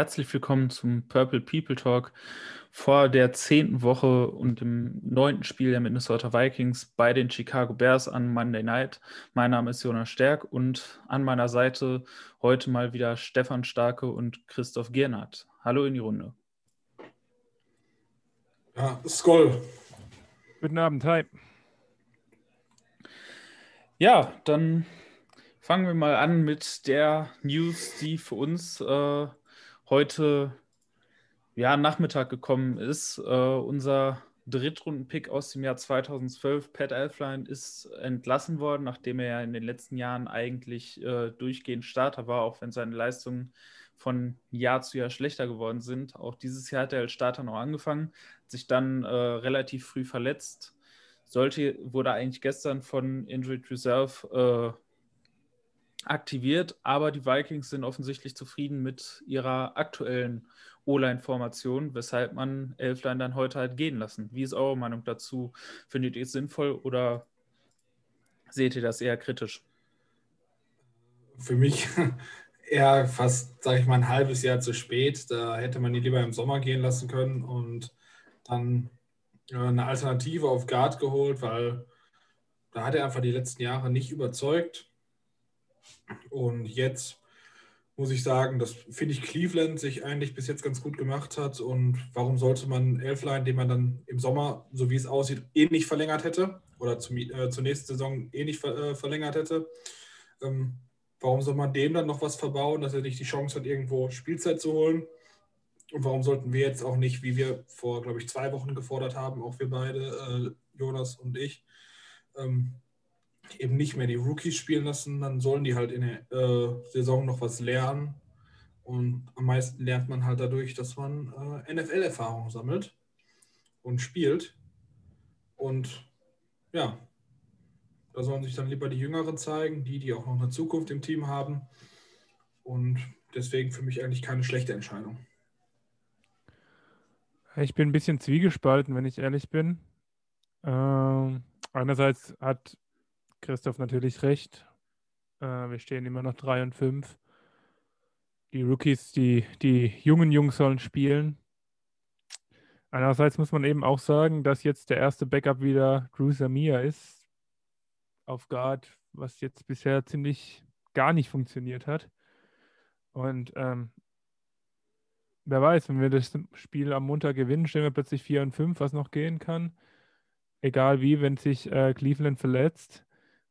Herzlich willkommen zum Purple People Talk vor der zehnten Woche und dem neunten Spiel der Minnesota Vikings bei den Chicago Bears an Monday Night. Mein Name ist Jonas Stärk und an meiner Seite heute mal wieder Stefan Starke und Christoph Giernert. Hallo in die Runde. Ja, Skoll. Guten Abend, hi. Ja, dann fangen wir mal an mit der News, die für uns äh, heute ja, Nachmittag gekommen ist. Äh, unser Drittrunden-Pick aus dem Jahr 2012, Pat Elfline, ist entlassen worden, nachdem er ja in den letzten Jahren eigentlich äh, durchgehend Starter war, auch wenn seine Leistungen von Jahr zu Jahr schlechter geworden sind. Auch dieses Jahr hat er als Starter noch angefangen, sich dann äh, relativ früh verletzt. Sollte, wurde eigentlich gestern von Injured Reserve äh, aktiviert, aber die Vikings sind offensichtlich zufrieden mit ihrer aktuellen O-Line-Formation, weshalb man Elfline dann heute halt gehen lassen. Wie ist eure Meinung dazu? Findet ihr es sinnvoll oder seht ihr das eher kritisch? Für mich eher fast, sage ich mal, ein halbes Jahr zu spät. Da hätte man ihn lieber im Sommer gehen lassen können und dann eine Alternative auf Guard geholt, weil da hat er einfach die letzten Jahre nicht überzeugt. Und jetzt muss ich sagen, dass finde ich Cleveland sich eigentlich bis jetzt ganz gut gemacht hat. Und warum sollte man Elfline, den man dann im Sommer, so wie es aussieht, eh nicht verlängert hätte oder zum, äh, zur nächsten Saison eh nicht ver, äh, verlängert hätte, ähm, warum soll man dem dann noch was verbauen, dass er nicht die Chance hat, irgendwo Spielzeit zu holen? Und warum sollten wir jetzt auch nicht, wie wir vor, glaube ich, zwei Wochen gefordert haben, auch wir beide, äh, Jonas und ich, ähm, eben nicht mehr die Rookies spielen lassen, dann sollen die halt in der äh, Saison noch was lernen. Und am meisten lernt man halt dadurch, dass man äh, NFL-Erfahrung sammelt und spielt. Und ja, da sollen sich dann lieber die Jüngeren zeigen, die, die auch noch eine Zukunft im Team haben. Und deswegen für mich eigentlich keine schlechte Entscheidung. Ich bin ein bisschen zwiegespalten, wenn ich ehrlich bin. Ähm, einerseits hat Christoph natürlich recht. Äh, wir stehen immer noch 3 und 5. Die Rookies, die, die jungen Jungs sollen spielen. Einerseits muss man eben auch sagen, dass jetzt der erste Backup wieder Drew Samia ist. Auf Guard, was jetzt bisher ziemlich gar nicht funktioniert hat. Und ähm, wer weiß, wenn wir das Spiel am Montag gewinnen, stehen wir plötzlich 4 und 5, was noch gehen kann. Egal wie, wenn sich äh, Cleveland verletzt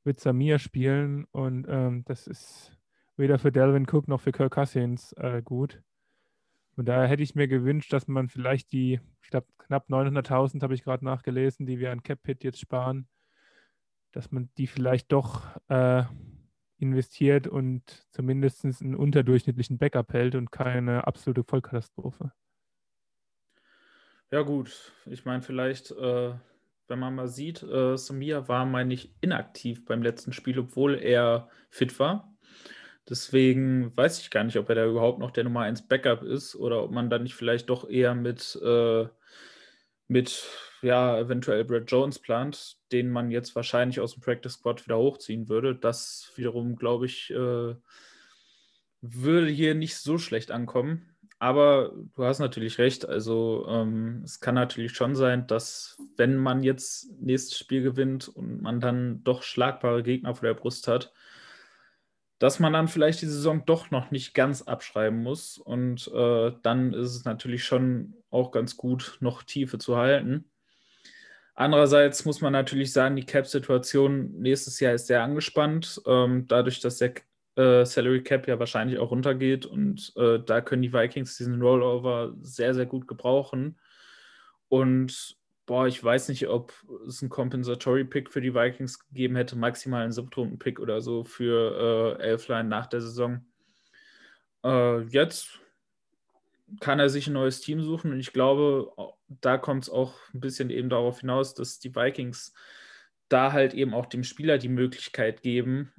wird Samir spielen und ähm, das ist weder für Delvin Cook noch für Kirk Cousins äh, gut. Von daher hätte ich mir gewünscht, dass man vielleicht die, ich glaube, knapp 900.000 habe ich gerade nachgelesen, die wir an Cap-Hit jetzt sparen, dass man die vielleicht doch äh, investiert und zumindest einen unterdurchschnittlichen Backup hält und keine absolute Vollkatastrophe. Ja, gut. Ich meine, vielleicht äh, wenn man mal sieht, äh, Samir war, meine ich, inaktiv beim letzten Spiel, obwohl er fit war. Deswegen weiß ich gar nicht, ob er da überhaupt noch der Nummer 1 Backup ist oder ob man dann nicht vielleicht doch eher mit, äh, mit ja, eventuell Brad Jones plant, den man jetzt wahrscheinlich aus dem Practice Squad wieder hochziehen würde. Das wiederum, glaube ich, äh, würde hier nicht so schlecht ankommen. Aber du hast natürlich recht. Also ähm, es kann natürlich schon sein, dass wenn man jetzt nächstes Spiel gewinnt und man dann doch schlagbare Gegner vor der Brust hat, dass man dann vielleicht die Saison doch noch nicht ganz abschreiben muss. Und äh, dann ist es natürlich schon auch ganz gut, noch Tiefe zu halten. Andererseits muss man natürlich sagen, die Cap-Situation nächstes Jahr ist sehr angespannt. Ähm, dadurch, dass der äh, Salary Cap ja wahrscheinlich auch runtergeht und äh, da können die Vikings diesen Rollover sehr, sehr gut gebrauchen. Und boah, ich weiß nicht, ob es einen Compensatory Pick für die Vikings gegeben hätte, maximal einen Siebtrunden-Pick oder so für äh, Elfline nach der Saison. Äh, jetzt kann er sich ein neues Team suchen und ich glaube, da kommt es auch ein bisschen eben darauf hinaus, dass die Vikings da halt eben auch dem Spieler die Möglichkeit geben,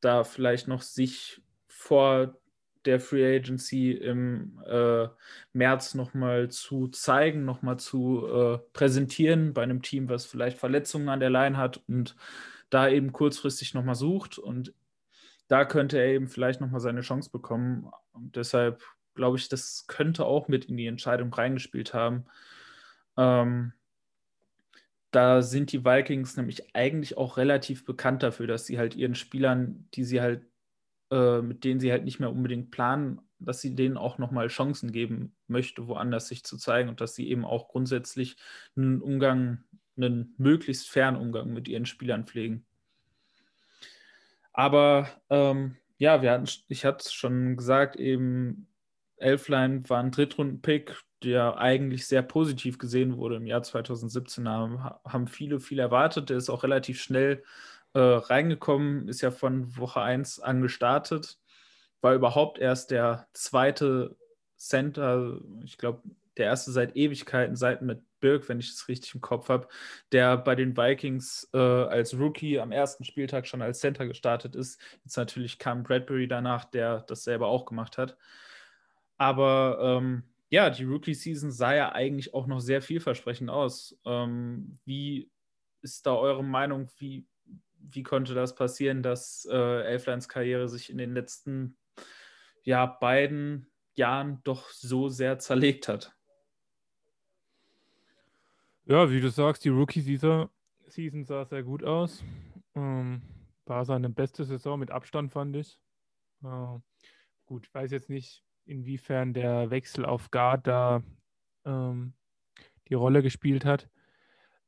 da vielleicht noch sich vor der Free Agency im äh, März nochmal zu zeigen, nochmal zu äh, präsentieren bei einem Team, was vielleicht Verletzungen an der Line hat und da eben kurzfristig nochmal sucht. Und da könnte er eben vielleicht nochmal seine Chance bekommen. Und deshalb glaube ich, das könnte auch mit in die Entscheidung reingespielt haben. Ähm, da sind die Vikings nämlich eigentlich auch relativ bekannt dafür, dass sie halt ihren Spielern, die sie halt, äh, mit denen sie halt nicht mehr unbedingt planen, dass sie denen auch nochmal Chancen geben möchte, woanders sich zu zeigen und dass sie eben auch grundsätzlich einen Umgang, einen möglichst fairen Umgang mit ihren Spielern pflegen. Aber ähm, ja, wir hatten, ich hatte es schon gesagt, eben Elfline war ein Drittrunden-Pick, der eigentlich sehr positiv gesehen wurde im Jahr 2017. Da haben viele viel erwartet. Der ist auch relativ schnell äh, reingekommen, ist ja von Woche 1 an gestartet. War überhaupt erst der zweite Center, ich glaube, der erste seit Ewigkeiten, seit mit Birk, wenn ich das richtig im Kopf habe, der bei den Vikings äh, als Rookie am ersten Spieltag schon als Center gestartet ist. Jetzt natürlich kam Bradbury danach, der das selber auch gemacht hat. Aber ähm, ja, die Rookie-Season sah ja eigentlich auch noch sehr vielversprechend aus. Ähm, wie ist da eure Meinung? Wie, wie konnte das passieren, dass äh, Elflines Karriere sich in den letzten ja, beiden Jahren doch so sehr zerlegt hat? Ja, wie du sagst, die Rookie-Season sah sehr gut aus. Ähm, war seine beste Saison mit Abstand, fand ich. Äh, gut, ich weiß jetzt nicht, inwiefern der Wechsel auf Guard da ähm, die Rolle gespielt hat.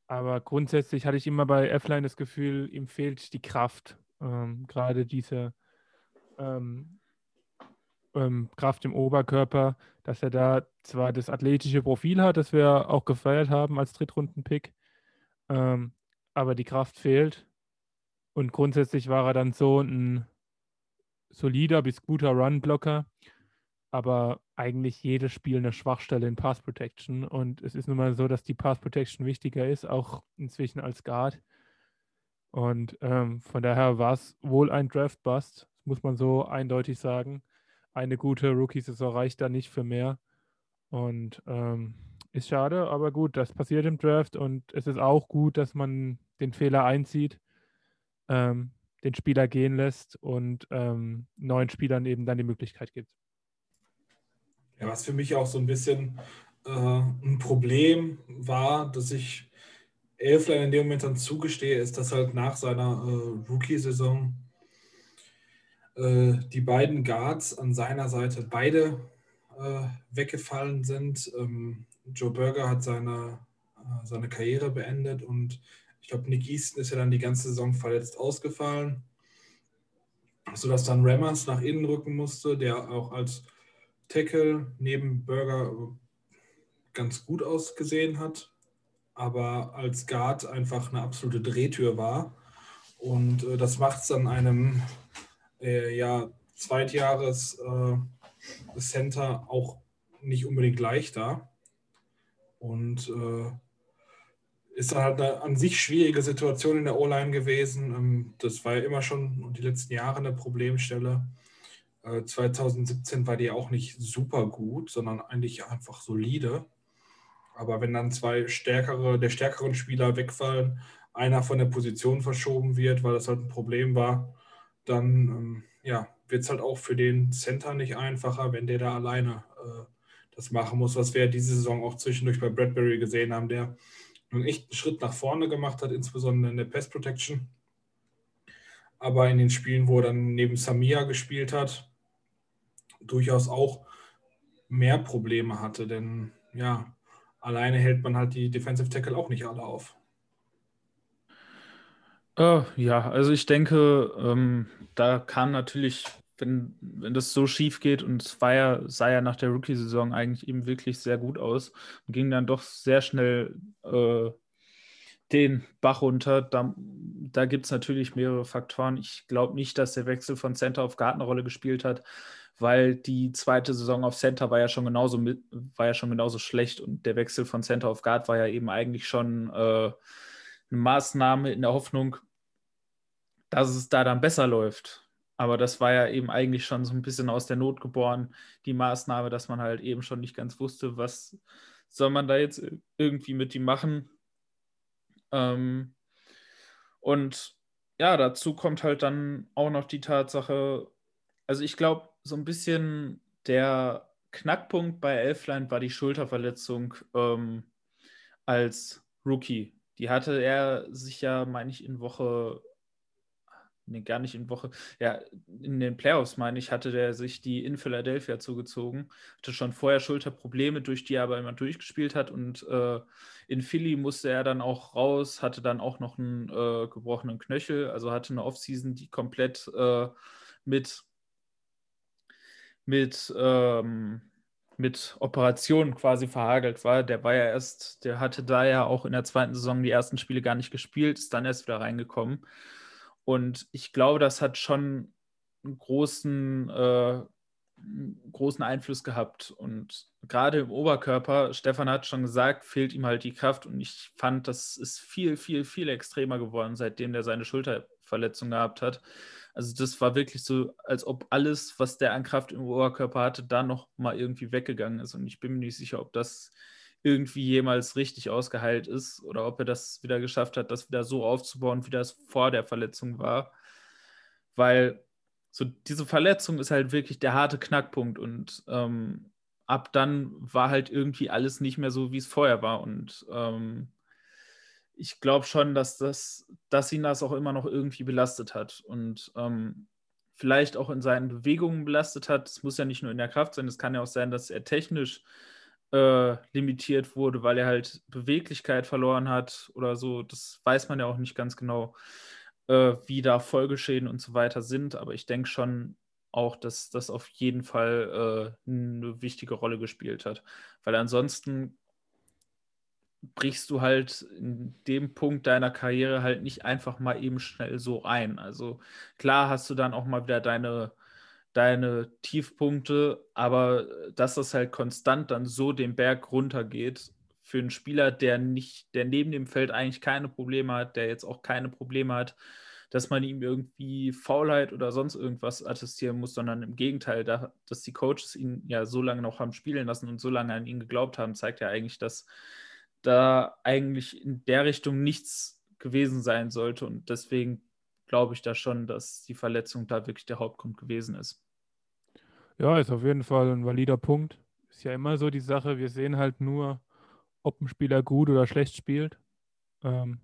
Aber grundsätzlich hatte ich immer bei F-Line das Gefühl, ihm fehlt die Kraft. Ähm, gerade diese ähm, ähm, Kraft im Oberkörper, dass er da zwar das athletische Profil hat, das wir auch gefeiert haben als Drittrunden-Pick, ähm, aber die Kraft fehlt. Und grundsätzlich war er dann so ein solider bis guter Run-Blocker, aber eigentlich jedes Spiel eine Schwachstelle in Pass Protection. Und es ist nun mal so, dass die Pass Protection wichtiger ist, auch inzwischen als Guard. Und ähm, von daher war es wohl ein Draft-Bust, muss man so eindeutig sagen. Eine gute Rookie-Saison reicht da nicht für mehr. Und ähm, ist schade, aber gut, das passiert im Draft und es ist auch gut, dass man den Fehler einzieht, ähm, den Spieler gehen lässt und ähm, neuen Spielern eben dann die Möglichkeit gibt. Ja, was für mich auch so ein bisschen äh, ein Problem war, dass ich Elflein in dem Moment dann zugestehe, ist, dass halt nach seiner äh, Rookie-Saison äh, die beiden Guards an seiner Seite beide äh, weggefallen sind. Ähm, Joe Berger hat seine, äh, seine Karriere beendet und ich glaube, Nick Easton ist ja dann die ganze Saison verletzt ausgefallen, sodass dann Rammers nach innen rücken musste, der auch als Tackle neben Burger ganz gut ausgesehen hat, aber als Guard einfach eine absolute Drehtür war. Und äh, das macht es dann einem äh, ja, Zweitjahres äh, auch nicht unbedingt leichter. Und äh, ist dann halt eine an sich schwierige Situation in der O-Line gewesen. Ähm, das war ja immer schon die letzten Jahre eine Problemstelle. 2017 äh, war die auch nicht super gut, sondern eigentlich einfach solide. Aber wenn dann zwei stärkere, der stärkeren Spieler wegfallen, einer von der Position verschoben wird, weil das halt ein Problem war, dann ähm, ja, wird es halt auch für den Center nicht einfacher, wenn der da alleine äh, das machen muss, was wir diese Saison auch zwischendurch bei Bradbury gesehen haben, der einen echten Schritt nach vorne gemacht hat, insbesondere in der Pass Protection. Aber in den Spielen, wo er dann neben Samia gespielt hat, durchaus auch mehr Probleme hatte, denn ja, alleine hält man halt die Defensive Tackle auch nicht alle auf. Uh, ja, also ich denke, ähm, da kann natürlich, wenn, wenn das so schief geht und es war ja, sah ja nach der Rookie-Saison eigentlich eben wirklich sehr gut aus und ging dann doch sehr schnell äh, den Bach runter. Da, da gibt es natürlich mehrere Faktoren. Ich glaube nicht, dass der Wechsel von Center auf Guard eine Rolle gespielt hat weil die zweite Saison auf Center war ja schon genauso war ja schon genauso schlecht und der Wechsel von Center auf Guard war ja eben eigentlich schon äh, eine Maßnahme in der Hoffnung, dass es da dann besser läuft. Aber das war ja eben eigentlich schon so ein bisschen aus der Not geboren, die Maßnahme, dass man halt eben schon nicht ganz wusste, was soll man da jetzt irgendwie mit ihm machen. Ähm, und ja, dazu kommt halt dann auch noch die Tatsache, also ich glaube, so ein bisschen der Knackpunkt bei Elfline war die Schulterverletzung ähm, als Rookie. Die hatte er sich ja, meine ich, in Woche nee, gar nicht in Woche, ja, in den Playoffs, meine ich, hatte der sich die in Philadelphia zugezogen, hatte schon vorher Schulterprobleme, durch die er aber immer durchgespielt hat und äh, in Philly musste er dann auch raus, hatte dann auch noch einen äh, gebrochenen Knöchel, also hatte eine Offseason, die komplett äh, mit mit ähm, mit Operationen quasi verhagelt war. Der war ja erst, der hatte da ja auch in der zweiten Saison die ersten Spiele gar nicht gespielt, ist dann erst wieder reingekommen. Und ich glaube, das hat schon einen großen, äh, großen Einfluss gehabt. Und gerade im Oberkörper, Stefan hat schon gesagt, fehlt ihm halt die Kraft. Und ich fand, das ist viel, viel, viel extremer geworden, seitdem der seine Schulterverletzung gehabt hat. Also das war wirklich so, als ob alles, was der an Kraft im Oberkörper hatte, da noch mal irgendwie weggegangen ist. Und ich bin mir nicht sicher, ob das irgendwie jemals richtig ausgeheilt ist oder ob er das wieder geschafft hat, das wieder so aufzubauen, wie das vor der Verletzung war. Weil so diese Verletzung ist halt wirklich der harte Knackpunkt und ähm, ab dann war halt irgendwie alles nicht mehr so, wie es vorher war. Und ähm, ich glaube schon, dass, das, dass ihn das auch immer noch irgendwie belastet hat und ähm, vielleicht auch in seinen Bewegungen belastet hat. Es muss ja nicht nur in der Kraft sein, es kann ja auch sein, dass er technisch äh, limitiert wurde, weil er halt Beweglichkeit verloren hat oder so. Das weiß man ja auch nicht ganz genau, äh, wie da Folgeschäden und so weiter sind. Aber ich denke schon auch, dass das auf jeden Fall äh, eine wichtige Rolle gespielt hat. Weil ansonsten brichst du halt in dem Punkt deiner Karriere halt nicht einfach mal eben schnell so ein. Also klar hast du dann auch mal wieder deine deine Tiefpunkte, aber dass das halt konstant dann so den Berg runtergeht für einen Spieler, der nicht, der neben dem Feld eigentlich keine Probleme hat, der jetzt auch keine Probleme hat, dass man ihm irgendwie Faulheit oder sonst irgendwas attestieren muss, sondern im Gegenteil, da, dass die Coaches ihn ja so lange noch haben spielen lassen und so lange an ihn geglaubt haben, zeigt ja eigentlich, dass da eigentlich in der Richtung nichts gewesen sein sollte und deswegen glaube ich da schon, dass die Verletzung da wirklich der Hauptgrund gewesen ist. Ja, ist auf jeden Fall ein valider Punkt. Ist ja immer so die Sache, wir sehen halt nur, ob ein Spieler gut oder schlecht spielt. Ähm,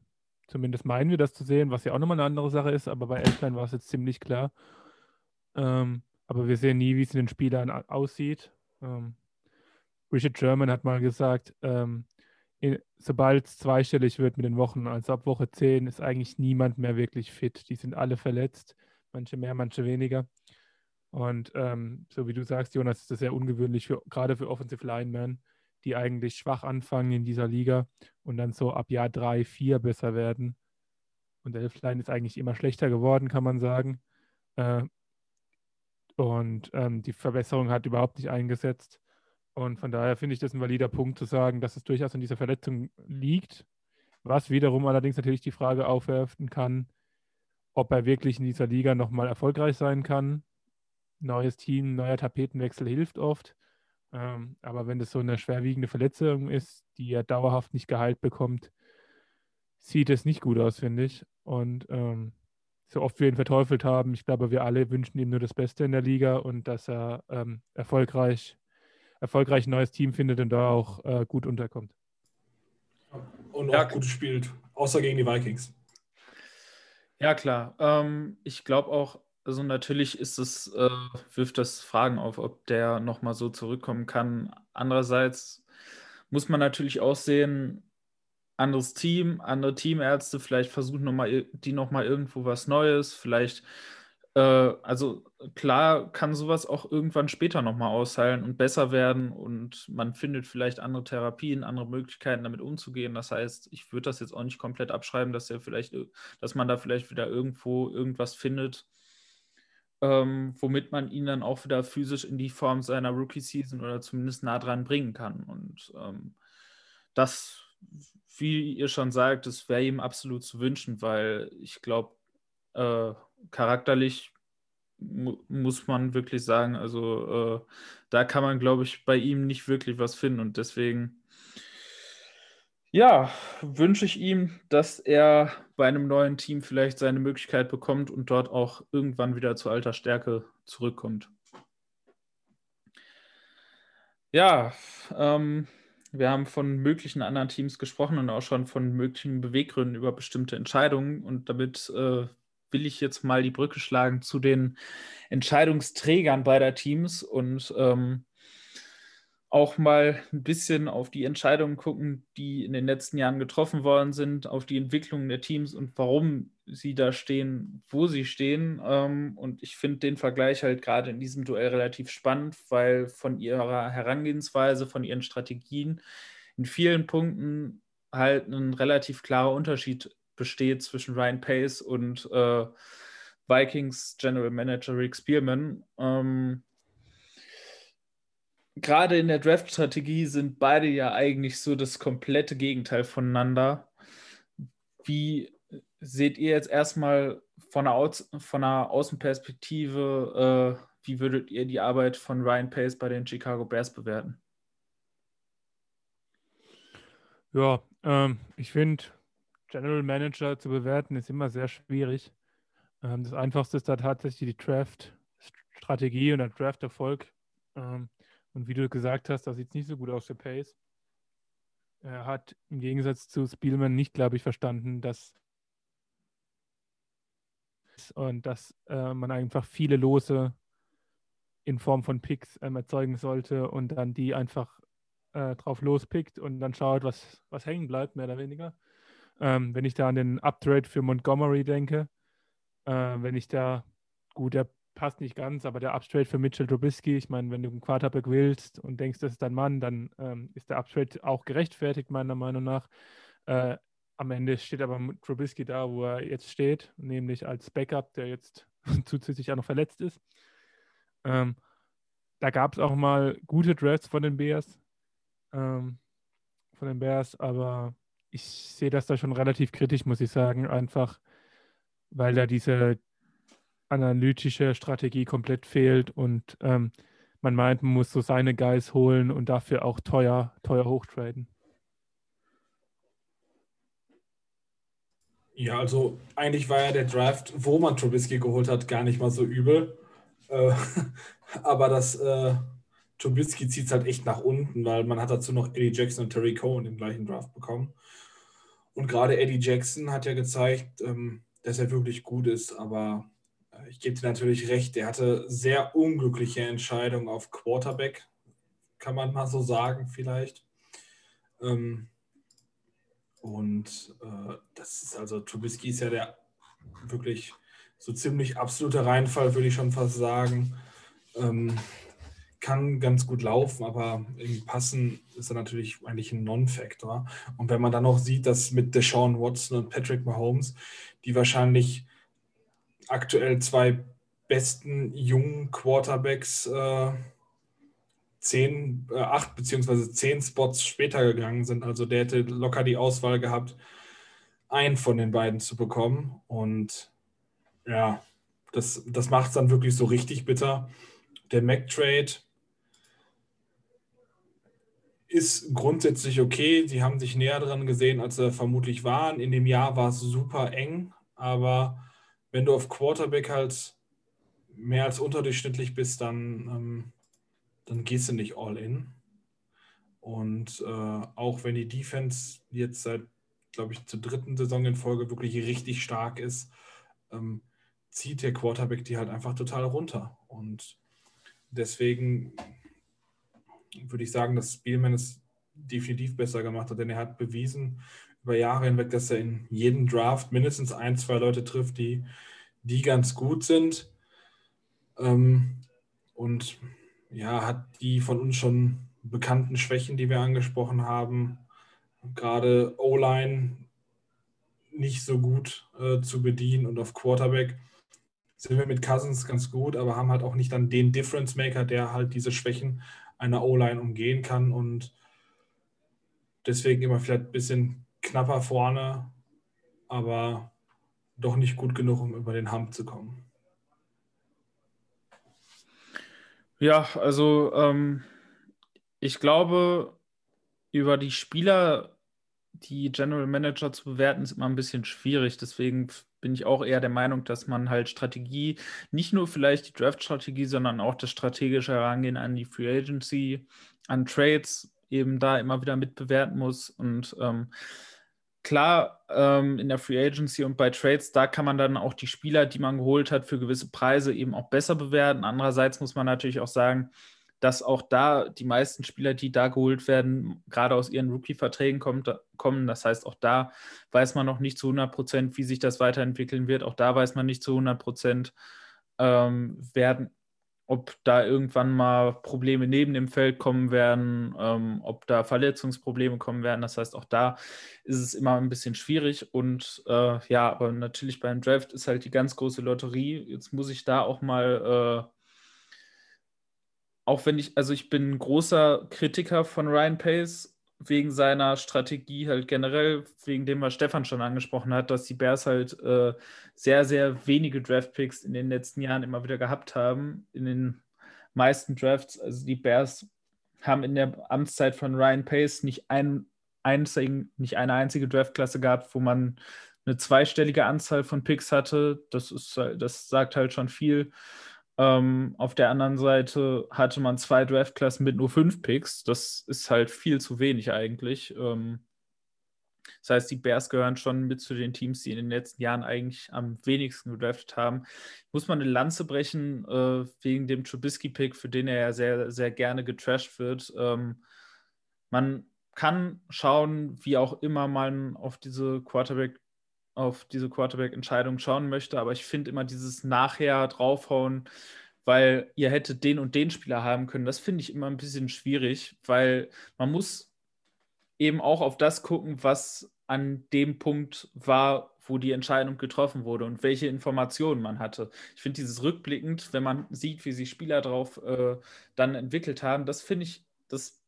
zumindest meinen wir das zu sehen, was ja auch nochmal eine andere Sache ist, aber bei Elfline war es jetzt ziemlich klar. Ähm, aber wir sehen nie, wie es in den Spielern aussieht. Ähm, Richard German hat mal gesagt, ähm, sobald es zweistellig wird mit den Wochen, also ab Woche 10, ist eigentlich niemand mehr wirklich fit. Die sind alle verletzt, manche mehr, manche weniger. Und ähm, so wie du sagst, Jonas, ist das sehr ungewöhnlich, für, gerade für Offensive Linemen, die eigentlich schwach anfangen in dieser Liga und dann so ab Jahr 3, 4 besser werden. Und der Line ist eigentlich immer schlechter geworden, kann man sagen. Äh, und ähm, die Verbesserung hat überhaupt nicht eingesetzt. Und von daher finde ich das ein valider Punkt zu sagen, dass es durchaus an dieser Verletzung liegt. Was wiederum allerdings natürlich die Frage aufwerfen kann, ob er wirklich in dieser Liga nochmal erfolgreich sein kann. Neues Team, neuer Tapetenwechsel hilft oft. Ähm, aber wenn das so eine schwerwiegende Verletzung ist, die er dauerhaft nicht geheilt bekommt, sieht es nicht gut aus, finde ich. Und ähm, so oft wir ihn verteufelt haben, ich glaube, wir alle wünschen ihm nur das Beste in der Liga und dass er ähm, erfolgreich erfolgreich ein neues Team findet und da auch äh, gut unterkommt. Und auch ja, gut spielt, außer gegen die Vikings. Ja, klar. Ähm, ich glaube auch, also natürlich ist es, äh, wirft das Fragen auf, ob der nochmal so zurückkommen kann. Andererseits muss man natürlich auch sehen, anderes Team, andere Teamärzte, vielleicht versuchen nochmal, die nochmal irgendwo was Neues, vielleicht äh, also klar kann sowas auch irgendwann später nochmal ausheilen und besser werden und man findet vielleicht andere Therapien, andere Möglichkeiten damit umzugehen. Das heißt, ich würde das jetzt auch nicht komplett abschreiben, dass er vielleicht, dass man da vielleicht wieder irgendwo irgendwas findet, ähm, womit man ihn dann auch wieder physisch in die Form seiner Rookie-Season oder zumindest nah dran bringen kann. Und ähm, das, wie ihr schon sagt, das wäre ihm absolut zu wünschen, weil ich glaube, äh, charakterlich mu muss man wirklich sagen, also äh, da kann man, glaube ich, bei ihm nicht wirklich was finden und deswegen ja, wünsche ich ihm, dass er bei einem neuen Team vielleicht seine Möglichkeit bekommt und dort auch irgendwann wieder zu alter Stärke zurückkommt. Ja, ähm, wir haben von möglichen anderen Teams gesprochen und auch schon von möglichen Beweggründen über bestimmte Entscheidungen. Und damit äh, will ich jetzt mal die Brücke schlagen zu den Entscheidungsträgern beider Teams und ähm, auch mal ein bisschen auf die Entscheidungen gucken, die in den letzten Jahren getroffen worden sind, auf die Entwicklung der Teams und warum sie da stehen, wo sie stehen. Ähm, und ich finde den Vergleich halt gerade in diesem Duell relativ spannend, weil von ihrer Herangehensweise, von ihren Strategien in vielen Punkten halt ein relativ klarer Unterschied besteht zwischen Ryan Pace und äh, Vikings General Manager Rick Spearman. Ähm, gerade in der Draft-Strategie sind beide ja eigentlich so das komplette Gegenteil voneinander. Wie seht ihr jetzt erstmal von einer, Au von einer Außenperspektive, äh, wie würdet ihr die Arbeit von Ryan Pace bei den Chicago Bears bewerten? Ja, ähm, ich finde, General Manager zu bewerten ist immer sehr schwierig. Ähm, das Einfachste ist da tatsächlich die Draft-Strategie und der Draft-Erfolg. Ähm, und wie du gesagt hast, da sieht es nicht so gut aus für Pace. Er hat im Gegensatz zu Spielman nicht, glaube ich, verstanden, dass und dass äh, man einfach viele Lose in Form von Picks ähm, erzeugen sollte und dann die einfach äh, drauf lospickt und dann schaut, was, was hängen bleibt, mehr oder weniger. Ähm, wenn ich da an den Uptrade für Montgomery denke, äh, wenn ich da, gut, der passt nicht ganz, aber der Uptrade für Mitchell Trubisky, ich meine, wenn du einen Quarterback willst und denkst, das ist dein Mann, dann ähm, ist der Uptrade auch gerechtfertigt, meiner Meinung nach. Äh, am Ende steht aber Trubisky da, wo er jetzt steht, nämlich als Backup, der jetzt zusätzlich auch noch verletzt ist. Ähm, da gab es auch mal gute Drafts von den Bears, ähm, von den Bears, aber ich sehe das da schon relativ kritisch, muss ich sagen, einfach weil da diese analytische Strategie komplett fehlt und ähm, man meint, man muss so seine Guys holen und dafür auch teuer, teuer hochtraden. Ja, also eigentlich war ja der Draft, wo man Trubisky geholt hat, gar nicht mal so übel. Äh, aber das äh, Trubisky zieht es halt echt nach unten, weil man hat dazu noch Eddie Jackson und Terry Cohen im gleichen Draft bekommen. Und gerade Eddie Jackson hat ja gezeigt, ähm, dass er wirklich gut ist, aber äh, ich gebe dir natürlich recht, er hatte sehr unglückliche Entscheidungen auf Quarterback, kann man mal so sagen vielleicht. Ähm, und äh, das ist also, Trubisky ist ja der wirklich so ziemlich absolute Reinfall, würde ich schon fast sagen. Ähm, kann ganz gut laufen, aber im Passen ist er natürlich eigentlich ein Non-Factor. Und wenn man dann noch sieht, dass mit Deshaun Watson und Patrick Mahomes, die wahrscheinlich aktuell zwei besten jungen Quarterbacks äh, zehn, äh, acht beziehungsweise zehn Spots später gegangen sind. Also der hätte locker die Auswahl gehabt, einen von den beiden zu bekommen. Und ja, das, das macht es dann wirklich so richtig bitter. Der Mac-Trade ist grundsätzlich okay. Sie haben sich näher dran gesehen, als sie vermutlich waren. In dem Jahr war es super eng, aber wenn du auf Quarterback halt mehr als unterdurchschnittlich bist, dann, ähm, dann gehst du nicht all in. Und äh, auch wenn die Defense jetzt seit, glaube ich, zur dritten Saison in Folge wirklich richtig stark ist, ähm, zieht der Quarterback die halt einfach total runter. Und deswegen würde ich sagen, dass Spielman es definitiv besser gemacht hat, denn er hat bewiesen über Jahre hinweg, dass er in jedem Draft mindestens ein, zwei Leute trifft, die, die ganz gut sind. Ähm, und ja, hat die von uns schon bekannten Schwächen, die wir angesprochen haben, gerade O-Line nicht so gut äh, zu bedienen und auf Quarterback sind wir mit Cousins ganz gut, aber haben halt auch nicht dann den Difference Maker, der halt diese Schwächen einer O-Line umgehen kann und deswegen immer vielleicht ein bisschen knapper vorne, aber doch nicht gut genug, um über den Hump zu kommen. Ja, also ähm, ich glaube, über die Spieler, die General Manager zu bewerten, ist immer ein bisschen schwierig. Deswegen bin ich auch eher der Meinung, dass man halt Strategie, nicht nur vielleicht die Draft-Strategie, sondern auch das strategische Herangehen an die Free Agency, an Trades eben da immer wieder mitbewerten muss. Und ähm, klar, ähm, in der Free Agency und bei Trades, da kann man dann auch die Spieler, die man geholt hat, für gewisse Preise eben auch besser bewerten. Andererseits muss man natürlich auch sagen, dass auch da die meisten Spieler, die da geholt werden, gerade aus ihren Rookie-Verträgen kommen. Das heißt, auch da weiß man noch nicht zu 100 Prozent, wie sich das weiterentwickeln wird. Auch da weiß man nicht zu 100 Prozent, ähm, werden, ob da irgendwann mal Probleme neben dem Feld kommen werden, ähm, ob da Verletzungsprobleme kommen werden. Das heißt, auch da ist es immer ein bisschen schwierig. Und äh, ja, aber natürlich beim Draft ist halt die ganz große Lotterie. Jetzt muss ich da auch mal äh, auch wenn ich, also ich bin großer Kritiker von Ryan Pace wegen seiner Strategie halt generell, wegen dem, was Stefan schon angesprochen hat, dass die Bears halt äh, sehr, sehr wenige Draftpicks in den letzten Jahren immer wieder gehabt haben. In den meisten Drafts, also die Bears haben in der Amtszeit von Ryan Pace nicht, ein, einzigen, nicht eine einzige Draftklasse gehabt, wo man eine zweistellige Anzahl von Picks hatte. Das, ist, das sagt halt schon viel. Ähm, auf der anderen Seite hatte man zwei Draftklassen mit nur fünf Picks. Das ist halt viel zu wenig eigentlich. Ähm, das heißt, die Bears gehören schon mit zu den Teams, die in den letzten Jahren eigentlich am wenigsten gedraftet haben. Muss man eine Lanze brechen äh, wegen dem Trubisky-Pick, für den er ja sehr, sehr gerne getrashed wird. Ähm, man kann schauen, wie auch immer man auf diese Quarterback auf diese Quarterback-Entscheidung schauen möchte, aber ich finde immer dieses nachher draufhauen, weil ihr hättet den und den Spieler haben können, das finde ich immer ein bisschen schwierig, weil man muss eben auch auf das gucken, was an dem Punkt war, wo die Entscheidung getroffen wurde und welche Informationen man hatte. Ich finde dieses rückblickend, wenn man sieht, wie sich Spieler darauf äh, dann entwickelt haben, das finde ich, das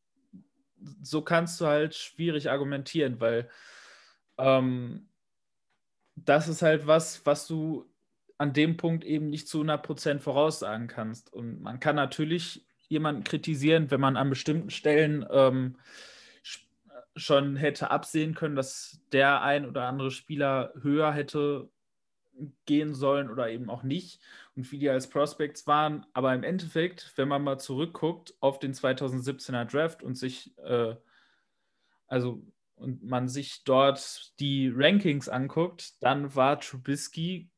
so kannst du halt schwierig argumentieren, weil ähm, das ist halt was, was du an dem Punkt eben nicht zu 100% voraussagen kannst. Und man kann natürlich jemanden kritisieren, wenn man an bestimmten Stellen ähm, schon hätte absehen können, dass der ein oder andere Spieler höher hätte gehen sollen oder eben auch nicht und wie die als Prospects waren. Aber im Endeffekt, wenn man mal zurückguckt auf den 2017er Draft und sich, äh, also und man sich dort die Rankings anguckt, dann war Trubisky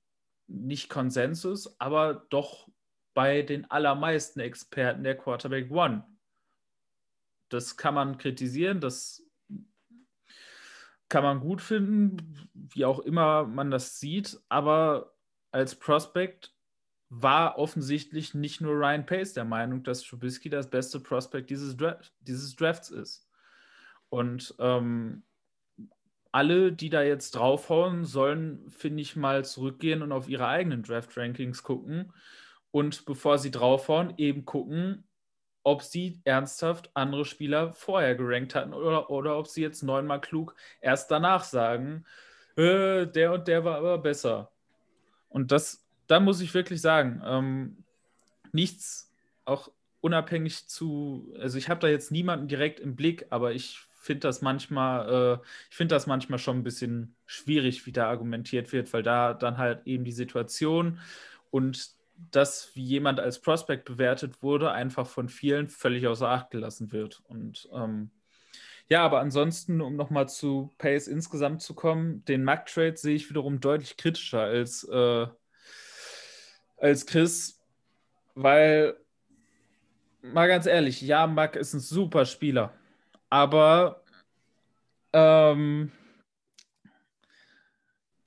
nicht Konsensus, aber doch bei den allermeisten Experten der Quarterback One. Das kann man kritisieren, das kann man gut finden, wie auch immer man das sieht, aber als Prospect war offensichtlich nicht nur Ryan Pace der Meinung, dass Trubisky das beste Prospect dieses, Dra dieses Drafts ist. Und ähm, alle, die da jetzt draufhauen, sollen, finde ich, mal zurückgehen und auf ihre eigenen Draft-Rankings gucken. Und bevor sie draufhauen, eben gucken, ob sie ernsthaft andere Spieler vorher gerankt hatten oder, oder ob sie jetzt neunmal klug erst danach sagen, äh, der und der war aber besser. Und das, da muss ich wirklich sagen, ähm, nichts, auch unabhängig zu, also ich habe da jetzt niemanden direkt im Blick, aber ich finde das manchmal, äh, ich finde das manchmal schon ein bisschen schwierig, wie da argumentiert wird, weil da dann halt eben die Situation und das, wie jemand als Prospect bewertet wurde, einfach von vielen völlig außer Acht gelassen wird. Und ähm, ja, aber ansonsten, um nochmal zu Pace insgesamt zu kommen, den Mac-Trade sehe ich wiederum deutlich kritischer als, äh, als Chris, weil, mal ganz ehrlich, ja, Mac ist ein super Spieler. Aber ähm,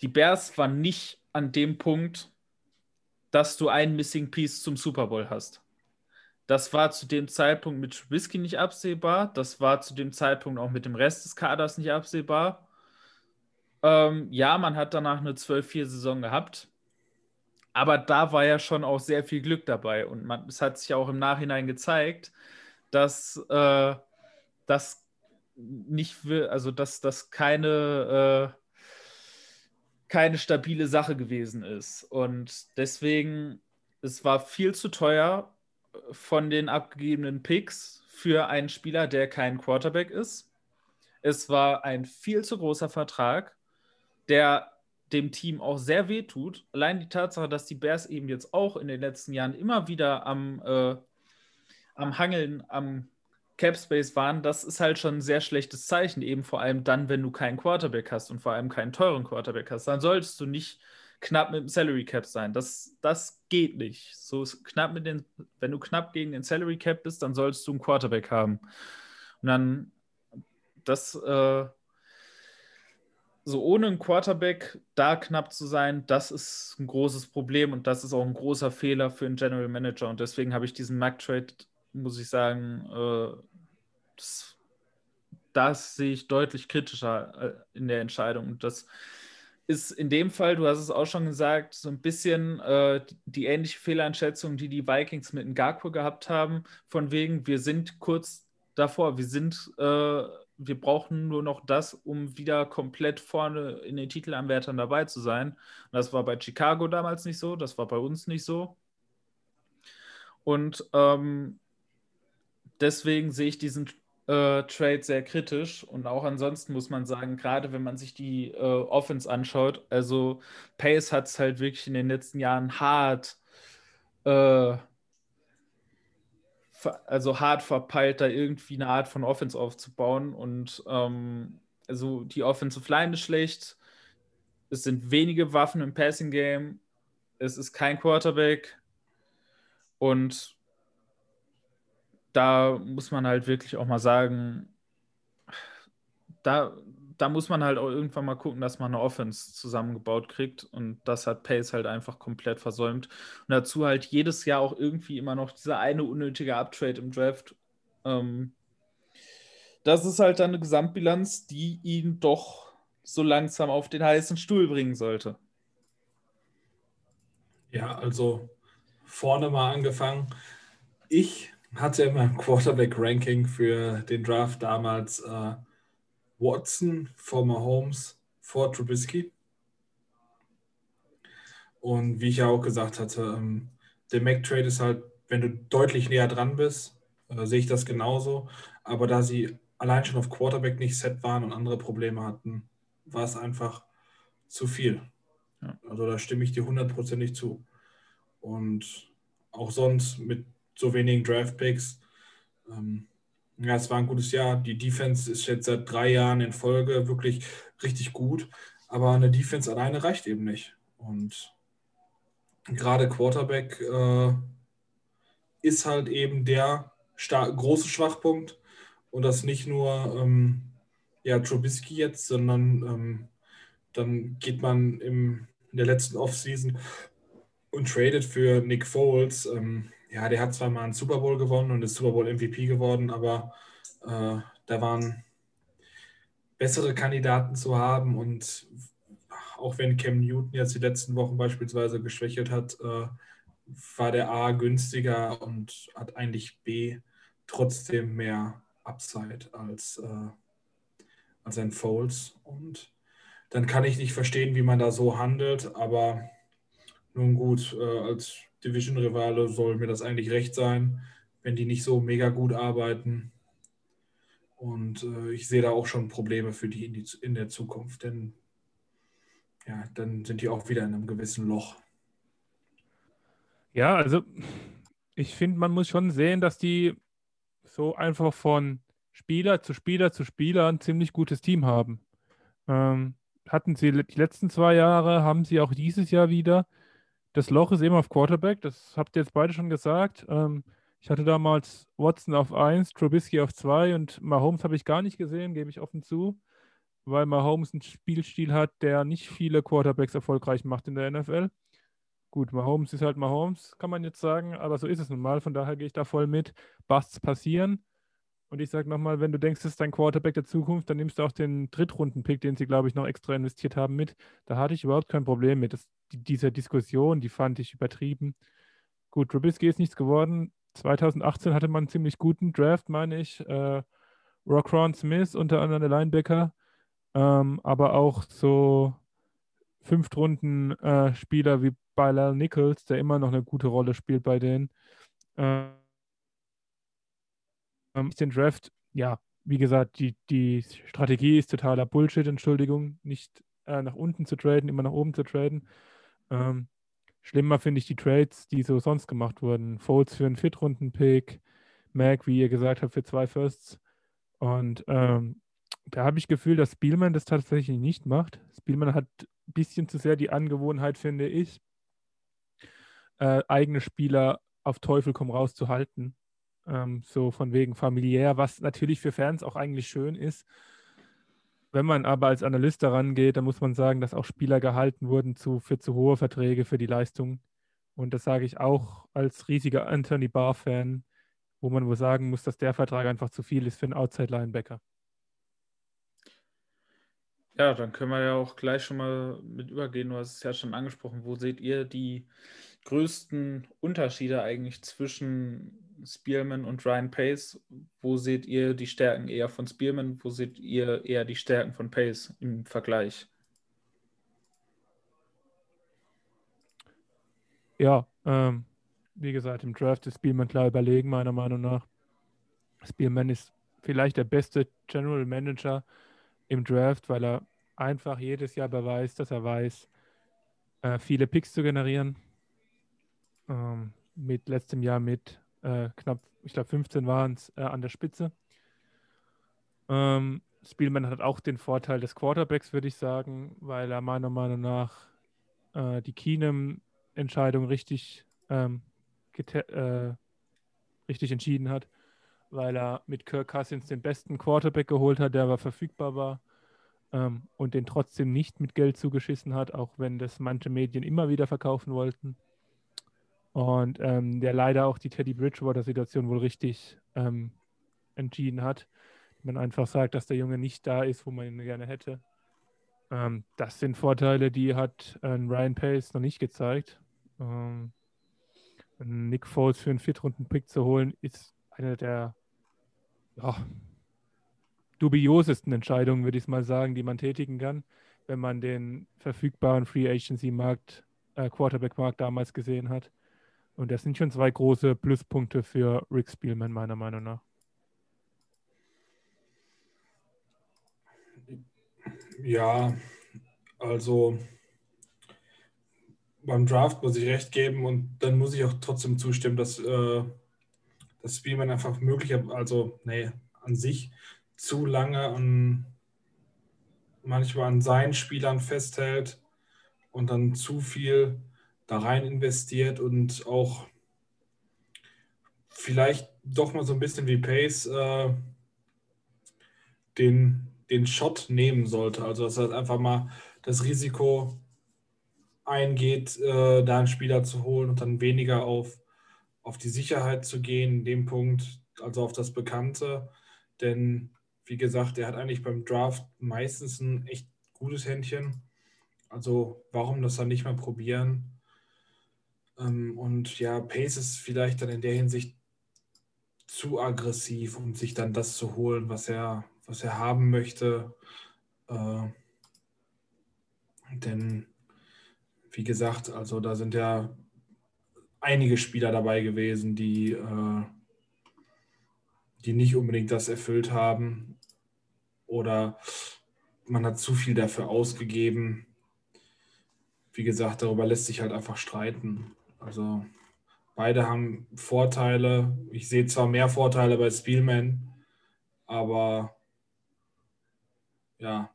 die Bears waren nicht an dem Punkt, dass du ein Missing Piece zum Super Bowl hast. Das war zu dem Zeitpunkt mit Trubisky nicht absehbar. Das war zu dem Zeitpunkt auch mit dem Rest des Kaders nicht absehbar. Ähm, ja, man hat danach eine 12-4-Saison gehabt. Aber da war ja schon auch sehr viel Glück dabei. Und man, es hat sich auch im Nachhinein gezeigt, dass äh, das nicht will, also dass das keine, äh, keine stabile Sache gewesen ist. Und deswegen, es war viel zu teuer von den abgegebenen Picks für einen Spieler, der kein Quarterback ist. Es war ein viel zu großer Vertrag, der dem Team auch sehr weh tut. Allein die Tatsache, dass die Bears eben jetzt auch in den letzten Jahren immer wieder am, äh, am Hangeln, am Cap Space waren, das ist halt schon ein sehr schlechtes Zeichen, eben vor allem dann, wenn du keinen Quarterback hast und vor allem keinen teuren Quarterback hast. Dann solltest du nicht knapp mit dem Salary Cap sein. Das, das geht nicht. So knapp mit den, wenn du knapp gegen den Salary Cap bist, dann solltest du einen Quarterback haben. Und dann das äh, so ohne einen Quarterback da knapp zu sein, das ist ein großes Problem und das ist auch ein großer Fehler für einen General Manager. Und deswegen habe ich diesen Mac Trade, muss ich sagen, äh, das, das, sehe ich deutlich kritischer äh, in der Entscheidung. Und das ist in dem Fall, du hast es auch schon gesagt, so ein bisschen äh, die ähnliche Fehleinschätzung, die die Vikings mit Ngaku gehabt haben, von wegen, wir sind kurz davor, wir sind, äh, wir brauchen nur noch das, um wieder komplett vorne in den Titelanwärtern dabei zu sein. Und das war bei Chicago damals nicht so, das war bei uns nicht so. Und ähm, deswegen sehe ich diesen äh, Trade sehr kritisch. Und auch ansonsten muss man sagen, gerade wenn man sich die äh, Offense anschaut, also Pace hat es halt wirklich in den letzten Jahren hart, äh, also hart verpeilt, da irgendwie eine Art von Offense aufzubauen. Und ähm, also die Offensive Line ist schlecht, es sind wenige Waffen im Passing Game, es ist kein Quarterback. Und da muss man halt wirklich auch mal sagen, da, da muss man halt auch irgendwann mal gucken, dass man eine Offense zusammengebaut kriegt. Und das hat Pace halt einfach komplett versäumt. Und dazu halt jedes Jahr auch irgendwie immer noch dieser eine unnötige Uptrade im Draft. Ähm, das ist halt dann eine Gesamtbilanz, die ihn doch so langsam auf den heißen Stuhl bringen sollte. Ja, also vorne mal angefangen. Ich hatte in meinem Quarterback-Ranking für den Draft damals äh, Watson vor Mahomes vor Trubisky. Und wie ich ja auch gesagt hatte, ähm, der Mac-Trade ist halt, wenn du deutlich näher dran bist, äh, sehe ich das genauso. Aber da sie allein schon auf Quarterback nicht set waren und andere Probleme hatten, war es einfach zu viel. Ja. Also da stimme ich dir hundertprozentig zu. Und auch sonst mit so wenigen Draft-Picks. Ähm, ja, es war ein gutes Jahr. Die Defense ist jetzt seit drei Jahren in Folge wirklich richtig gut. Aber eine Defense alleine reicht eben nicht. Und gerade Quarterback äh, ist halt eben der große Schwachpunkt. Und das nicht nur ähm, ja, Trubisky jetzt, sondern ähm, dann geht man im, in der letzten Offseason und tradet für Nick Foles. Ähm, ja, der hat zwar mal einen Super Bowl gewonnen und ist Super Bowl MVP geworden, aber äh, da waren bessere Kandidaten zu haben und auch wenn Cam Newton jetzt die letzten Wochen beispielsweise geschwächelt hat, äh, war der A günstiger und hat eigentlich B trotzdem mehr Upside als, äh, als ein Foles. Und dann kann ich nicht verstehen, wie man da so handelt, aber nun gut, äh, als Division-Rivale soll mir das eigentlich recht sein, wenn die nicht so mega gut arbeiten. Und äh, ich sehe da auch schon Probleme für die in, die in der Zukunft, denn ja, dann sind die auch wieder in einem gewissen Loch. Ja, also ich finde, man muss schon sehen, dass die so einfach von Spieler zu Spieler zu Spieler ein ziemlich gutes Team haben. Ähm, hatten sie die letzten zwei Jahre, haben sie auch dieses Jahr wieder das Loch ist eben auf Quarterback, das habt ihr jetzt beide schon gesagt. Ähm, ich hatte damals Watson auf 1, Trubisky auf 2 und Mahomes habe ich gar nicht gesehen, gebe ich offen zu, weil Mahomes einen Spielstil hat, der nicht viele Quarterbacks erfolgreich macht in der NFL. Gut, Mahomes ist halt Mahomes, kann man jetzt sagen, aber so ist es nun mal, von daher gehe ich da voll mit. Busts passieren. Und ich sage nochmal, wenn du denkst, das ist dein Quarterback der Zukunft, dann nimmst du auch den Drittrunden-Pick, den sie, glaube ich, noch extra investiert haben, mit. Da hatte ich überhaupt kein Problem mit. Das, die, diese Diskussion, die fand ich übertrieben. Gut, Trubisky ist nichts geworden. 2018 hatte man einen ziemlich guten Draft, meine ich. Äh, Rockron Smith, unter anderem der Linebacker. Ähm, aber auch so Fünftrunden-Spieler äh, wie Bilal Nichols, der immer noch eine gute Rolle spielt bei denen. Äh, ähm, den Draft, ja, wie gesagt, die, die Strategie ist totaler Bullshit, Entschuldigung, nicht äh, nach unten zu traden, immer nach oben zu traden. Ähm, schlimmer finde ich die Trades, die so sonst gemacht wurden. Folds für einen Viertrunden-Pick, Mac, wie ihr gesagt habt, für zwei Firsts. Und ähm, da habe ich Gefühl, dass Spielman das tatsächlich nicht macht. Spielman hat ein bisschen zu sehr die Angewohnheit, finde ich, äh, eigene Spieler auf Teufel komm raus zu halten. Ähm, so von wegen familiär, was natürlich für Fans auch eigentlich schön ist. Wenn man aber als Analyst daran geht, dann muss man sagen, dass auch Spieler gehalten wurden zu, für zu hohe Verträge für die Leistung. Und das sage ich auch als riesiger Anthony Barr-Fan, wo man wohl sagen muss, dass der Vertrag einfach zu viel ist für einen Outside-Linebacker. Ja, dann können wir ja auch gleich schon mal mit übergehen. Du hast es ja schon angesprochen. Wo seht ihr die größten Unterschiede eigentlich zwischen Spearman und Ryan Pace? Wo seht ihr die Stärken eher von Spearman? Wo seht ihr eher die Stärken von Pace im Vergleich? Ja, ähm, wie gesagt, im Draft ist Spearman klar überlegen, meiner Meinung nach. Spearman ist vielleicht der beste General Manager im Draft, weil er einfach jedes Jahr beweist, dass er weiß, äh, viele Picks zu generieren. Ähm, mit letztem Jahr mit äh, knapp, ich glaube 15 waren es äh, an der Spitze. Ähm, Spielman hat auch den Vorteil des Quarterbacks, würde ich sagen, weil er meiner Meinung nach äh, die Keenum-Entscheidung richtig, ähm, äh, richtig entschieden hat, weil er mit Kirk Cousins den besten Quarterback geholt hat, der aber verfügbar war ähm, und den trotzdem nicht mit Geld zugeschissen hat, auch wenn das manche Medien immer wieder verkaufen wollten. Und ähm, der leider auch die Teddy Bridgewater-Situation wohl richtig ähm, entschieden hat. Man einfach sagt, dass der Junge nicht da ist, wo man ihn gerne hätte. Ähm, das sind Vorteile, die hat äh, Ryan Pace noch nicht gezeigt. Ähm, Nick Foles für einen Viertrunden-Pick zu holen, ist eine der ja, dubiosesten Entscheidungen, würde ich mal sagen, die man tätigen kann, wenn man den verfügbaren Free Agency-Markt, äh, Quarterback-Markt damals gesehen hat. Und das sind schon zwei große Pluspunkte für Rick Spielman, meiner Meinung nach. Ja, also beim Draft muss ich recht geben und dann muss ich auch trotzdem zustimmen, dass, äh, dass Spielman einfach möglich, also nee, an sich zu lange an manchmal an seinen Spielern festhält und dann zu viel da rein investiert und auch vielleicht doch mal so ein bisschen wie Pace äh, den, den Shot nehmen sollte. Also dass er einfach mal das Risiko eingeht, äh, da einen Spieler zu holen und dann weniger auf, auf die Sicherheit zu gehen in dem Punkt, also auf das Bekannte. Denn wie gesagt, er hat eigentlich beim Draft meistens ein echt gutes Händchen. Also warum das dann nicht mal probieren? Ähm, und ja, Pace ist vielleicht dann in der Hinsicht zu aggressiv, um sich dann das zu holen, was er, was er haben möchte. Äh, denn, wie gesagt, also da sind ja einige Spieler dabei gewesen, die, äh, die nicht unbedingt das erfüllt haben. Oder man hat zu viel dafür ausgegeben. Wie gesagt, darüber lässt sich halt einfach streiten. Also beide haben Vorteile. Ich sehe zwar mehr Vorteile bei Spielman, aber ja.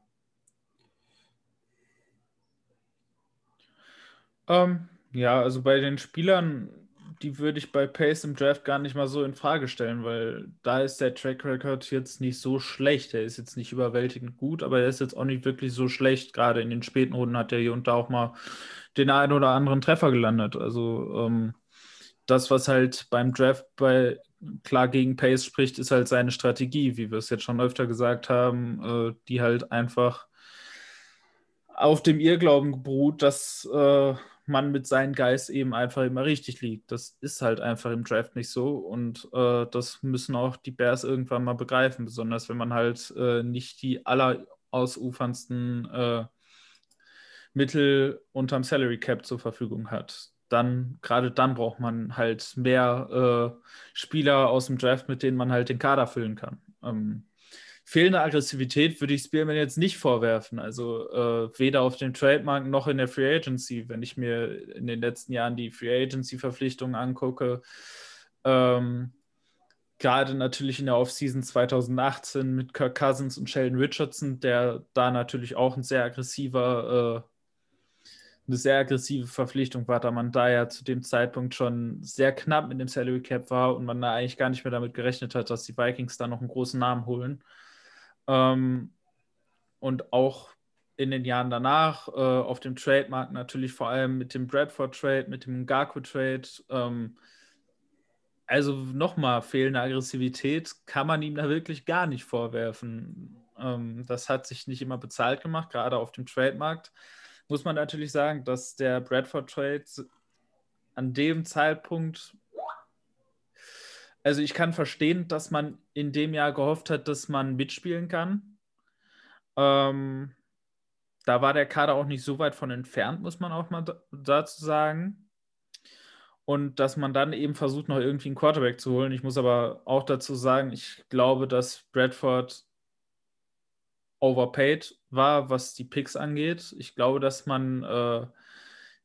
Ähm, ja, also bei den Spielern, die würde ich bei Pace im Draft gar nicht mal so in Frage stellen, weil da ist der Track Record jetzt nicht so schlecht. Er ist jetzt nicht überwältigend gut, aber er ist jetzt auch nicht wirklich so schlecht. Gerade in den späten Runden hat er hier und da auch mal den einen oder anderen Treffer gelandet. Also ähm, das, was halt beim Draft bei klar gegen Pace spricht, ist halt seine Strategie, wie wir es jetzt schon öfter gesagt haben, äh, die halt einfach auf dem Irrglauben beruht, dass äh, man mit seinem Geist eben einfach immer richtig liegt. Das ist halt einfach im Draft nicht so und äh, das müssen auch die Bears irgendwann mal begreifen, besonders wenn man halt äh, nicht die allerausuferndsten äh, Mittel unterm Salary Cap zur Verfügung hat. Dann, gerade dann braucht man halt mehr äh, Spieler aus dem Draft, mit denen man halt den Kader füllen kann. Ähm, fehlende Aggressivität würde ich Spearman jetzt nicht vorwerfen. Also äh, weder auf dem Trademark noch in der Free Agency. Wenn ich mir in den letzten Jahren die Free Agency-Verpflichtungen angucke, ähm, gerade natürlich in der Offseason 2018 mit Kirk Cousins und Sheldon Richardson, der da natürlich auch ein sehr aggressiver, äh, eine sehr aggressive Verpflichtung war, da man da ja zu dem Zeitpunkt schon sehr knapp mit dem Salary Cap war und man da eigentlich gar nicht mehr damit gerechnet hat, dass die Vikings da noch einen großen Namen holen. Ähm, und auch in den Jahren danach äh, auf dem Trademark natürlich vor allem mit dem Bradford Trade, mit dem Gaku Trade. Ähm, also nochmal, fehlende Aggressivität kann man ihm da wirklich gar nicht vorwerfen. Ähm, das hat sich nicht immer bezahlt gemacht, gerade auf dem Trademarkt. Muss man natürlich sagen, dass der Bradford Trade an dem Zeitpunkt, also ich kann verstehen, dass man in dem Jahr gehofft hat, dass man mitspielen kann. Ähm, da war der Kader auch nicht so weit von entfernt, muss man auch mal dazu sagen und dass man dann eben versucht, noch irgendwie einen Quarterback zu holen. Ich muss aber auch dazu sagen, ich glaube, dass Bradford overpaid war, was die Picks angeht. Ich glaube, dass man äh,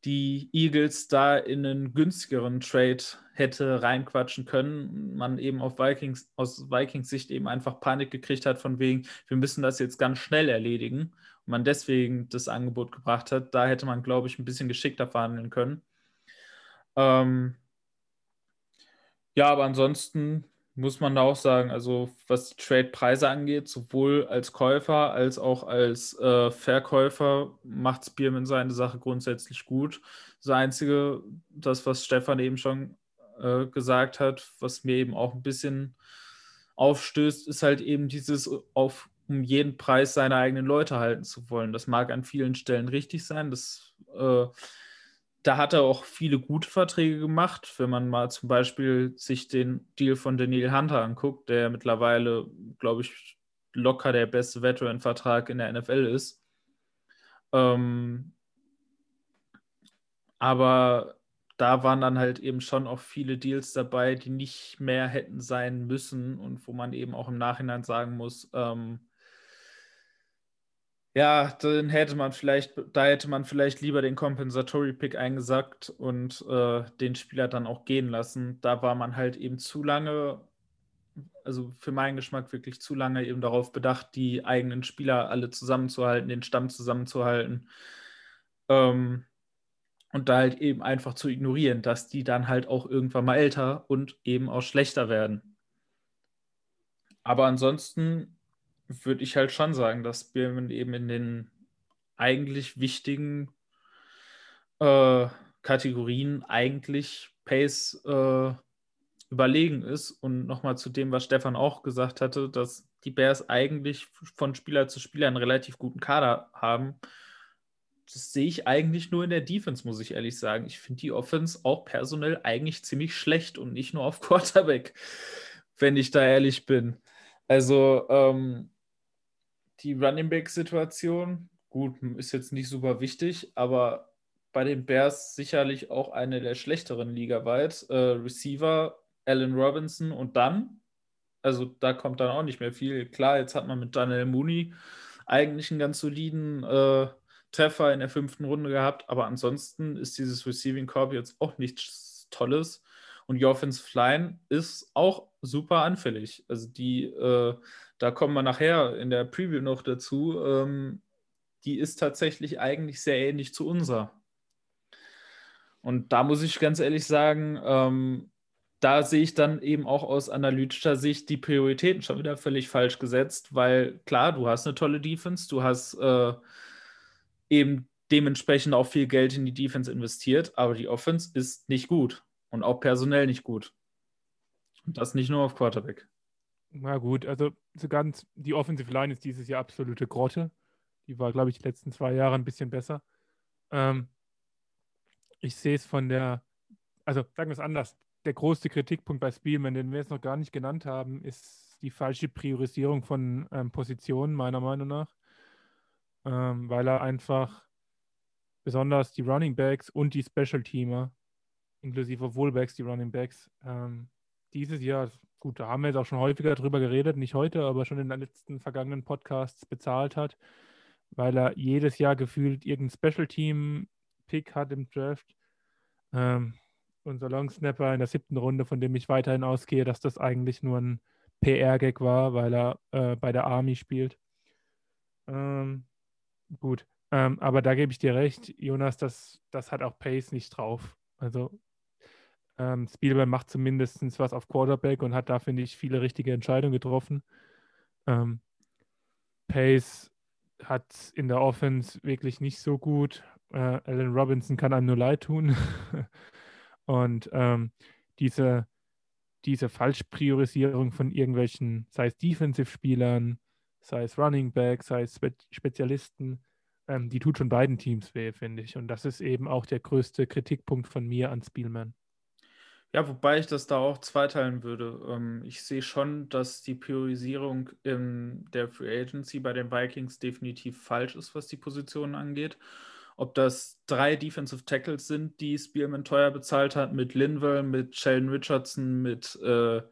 die Eagles da in einen günstigeren Trade hätte reinquatschen können. Man eben auf Vikings, aus Vikings Sicht eben einfach Panik gekriegt hat, von wegen, wir müssen das jetzt ganz schnell erledigen. Und man deswegen das Angebot gebracht hat. Da hätte man, glaube ich, ein bisschen geschickter verhandeln können. Ähm, ja, aber ansonsten muss man da auch sagen, also was die Trade-Preise angeht, sowohl als Käufer als auch als äh, Verkäufer macht Spearman seine Sache grundsätzlich gut. Das Einzige, das, was Stefan eben schon äh, gesagt hat, was mir eben auch ein bisschen aufstößt, ist halt eben dieses auf um jeden Preis seine eigenen Leute halten zu wollen. Das mag an vielen Stellen richtig sein. Das äh, da hat er auch viele gute Verträge gemacht. Wenn man mal zum Beispiel sich den Deal von Daniel Hunter anguckt, der mittlerweile, glaube ich, locker der beste Veteran-Vertrag in der NFL ist. Ähm, aber da waren dann halt eben schon auch viele Deals dabei, die nicht mehr hätten sein müssen und wo man eben auch im Nachhinein sagen muss, ähm, ja, dann hätte man vielleicht, da hätte man vielleicht lieber den Compensatory Pick eingesackt und äh, den Spieler dann auch gehen lassen. Da war man halt eben zu lange, also für meinen Geschmack wirklich zu lange eben darauf bedacht, die eigenen Spieler alle zusammenzuhalten, den Stamm zusammenzuhalten. Ähm, und da halt eben einfach zu ignorieren, dass die dann halt auch irgendwann mal älter und eben auch schlechter werden. Aber ansonsten würde ich halt schon sagen, dass Spearman eben in den eigentlich wichtigen äh, Kategorien eigentlich Pace äh, überlegen ist. Und nochmal zu dem, was Stefan auch gesagt hatte, dass die Bears eigentlich von Spieler zu Spieler einen relativ guten Kader haben. Das sehe ich eigentlich nur in der Defense, muss ich ehrlich sagen. Ich finde die Offense auch personell eigentlich ziemlich schlecht und nicht nur auf Quarterback, wenn ich da ehrlich bin. Also, ähm, die Running Back-Situation, gut, ist jetzt nicht super wichtig, aber bei den Bears sicherlich auch eine der schlechteren ligaweit. Äh, Receiver, Allen Robinson und dann, also da kommt dann auch nicht mehr viel. Klar, jetzt hat man mit Daniel Mooney eigentlich einen ganz soliden äh, Treffer in der fünften Runde gehabt, aber ansonsten ist dieses Receiving Corp jetzt auch nichts Tolles. Und Offensive Line ist auch super anfällig. Also die äh, da kommen wir nachher in der Preview noch dazu, ähm, die ist tatsächlich eigentlich sehr ähnlich zu unserer. Und da muss ich ganz ehrlich sagen, ähm, da sehe ich dann eben auch aus analytischer Sicht die Prioritäten schon wieder völlig falsch gesetzt, weil klar, du hast eine tolle Defense, du hast äh, eben dementsprechend auch viel Geld in die Defense investiert, aber die Offense ist nicht gut und auch personell nicht gut. Und das nicht nur auf Quarterback. Na gut, also so ganz, die Offensive Line ist dieses Jahr absolute Grotte. Die war, glaube ich, die letzten zwei Jahre ein bisschen besser. Ähm, ich sehe es von der, also sagen wir es anders, der größte Kritikpunkt bei Spielman, den wir jetzt noch gar nicht genannt haben, ist die falsche Priorisierung von ähm, Positionen, meiner Meinung nach. Ähm, weil er einfach besonders die Running Backs und die Special Teamer, inklusive Fullbacks, die Running Backs, ähm, dieses Jahr gut, da haben wir jetzt auch schon häufiger drüber geredet, nicht heute, aber schon in den letzten vergangenen Podcasts bezahlt hat, weil er jedes Jahr gefühlt irgendein Special Team Pick hat im Draft. Ähm, unser Long Snapper in der siebten Runde, von dem ich weiterhin ausgehe, dass das eigentlich nur ein PR-Gag war, weil er äh, bei der Army spielt. Ähm, gut, ähm, aber da gebe ich dir recht, Jonas, das, das hat auch Pace nicht drauf. Also ähm, Spielberg macht zumindest was auf Quarterback und hat da, finde ich, viele richtige Entscheidungen getroffen. Ähm, Pace hat in der Offense wirklich nicht so gut. Äh, Allen Robinson kann einem nur leid tun. und ähm, diese, diese Falschpriorisierung von irgendwelchen, sei es Defensive-Spielern, sei es Running Back, sei es Spe Spezialisten, ähm, die tut schon beiden Teams weh, finde ich. Und das ist eben auch der größte Kritikpunkt von mir an Spielman. Ja, wobei ich das da auch zweiteilen würde. Ähm, ich sehe schon, dass die Priorisierung in der Free Agency bei den Vikings definitiv falsch ist, was die Positionen angeht. Ob das drei Defensive Tackles sind, die Spearman teuer bezahlt hat, mit Linville, mit Sheldon Richardson, mit äh,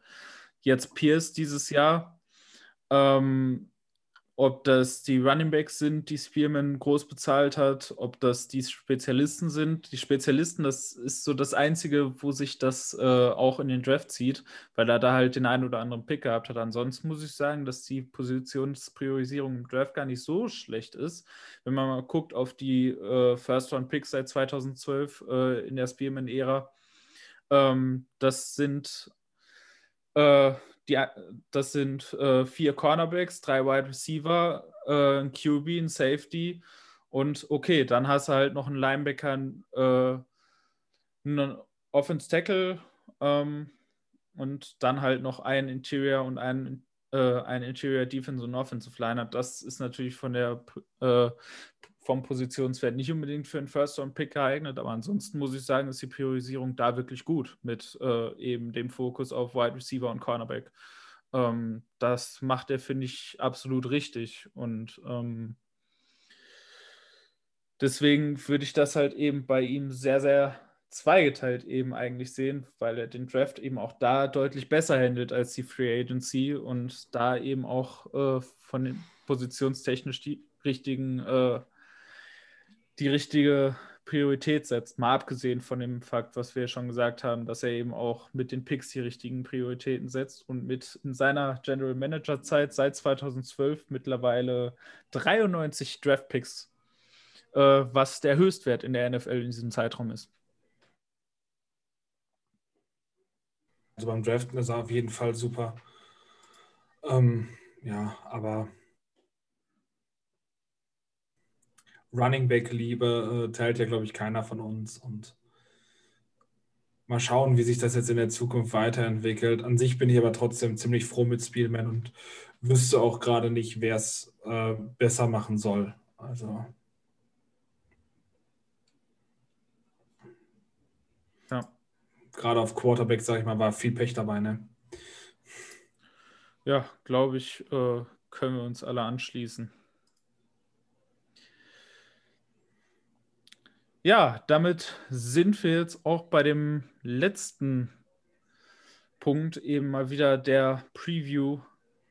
jetzt Pierce dieses Jahr. Ähm, ob das die Running Backs sind, die Spearman groß bezahlt hat, ob das die Spezialisten sind. Die Spezialisten, das ist so das Einzige, wo sich das äh, auch in den Draft zieht, weil er da halt den einen oder anderen Pick gehabt hat. Ansonsten muss ich sagen, dass die Positionspriorisierung im Draft gar nicht so schlecht ist. Wenn man mal guckt auf die äh, First-Round-Picks seit 2012 äh, in der Spearman-Ära, ähm, das sind äh, die, das sind äh, vier Cornerbacks, drei Wide Receiver, äh, ein QB, ein Safety und okay, dann hast du halt noch einen Linebacker, äh, einen Offense Tackle ähm, und dann halt noch einen Interior und einen, äh, einen Interior Defense und Offensive Liner. Das ist natürlich von der äh, vom Positionswert nicht unbedingt für einen First-Round-Pick geeignet, aber ansonsten muss ich sagen, ist die Priorisierung da wirklich gut mit äh, eben dem Fokus auf Wide Receiver und Cornerback. Ähm, das macht er, finde ich, absolut richtig und ähm, deswegen würde ich das halt eben bei ihm sehr, sehr zweigeteilt eben eigentlich sehen, weil er den Draft eben auch da deutlich besser handelt als die Free Agency und da eben auch äh, von den positionstechnisch die richtigen äh, die richtige Priorität setzt. Mal abgesehen von dem Fakt, was wir schon gesagt haben, dass er eben auch mit den Picks die richtigen Prioritäten setzt und mit in seiner General Manager Zeit seit 2012 mittlerweile 93 Draft Picks, äh, was der Höchstwert in der NFL in diesem Zeitraum ist. Also beim Draften ist er auf jeden Fall super. Ähm, ja, aber Running Back Liebe äh, teilt ja, glaube ich, keiner von uns. Und mal schauen, wie sich das jetzt in der Zukunft weiterentwickelt. An sich bin ich aber trotzdem ziemlich froh mit Spielman und wüsste auch gerade nicht, wer es äh, besser machen soll. Also. Ja. Gerade auf Quarterback, sage ich mal, war viel Pech dabei, ne? Ja, glaube ich, äh, können wir uns alle anschließen. Ja, damit sind wir jetzt auch bei dem letzten Punkt, eben mal wieder der Preview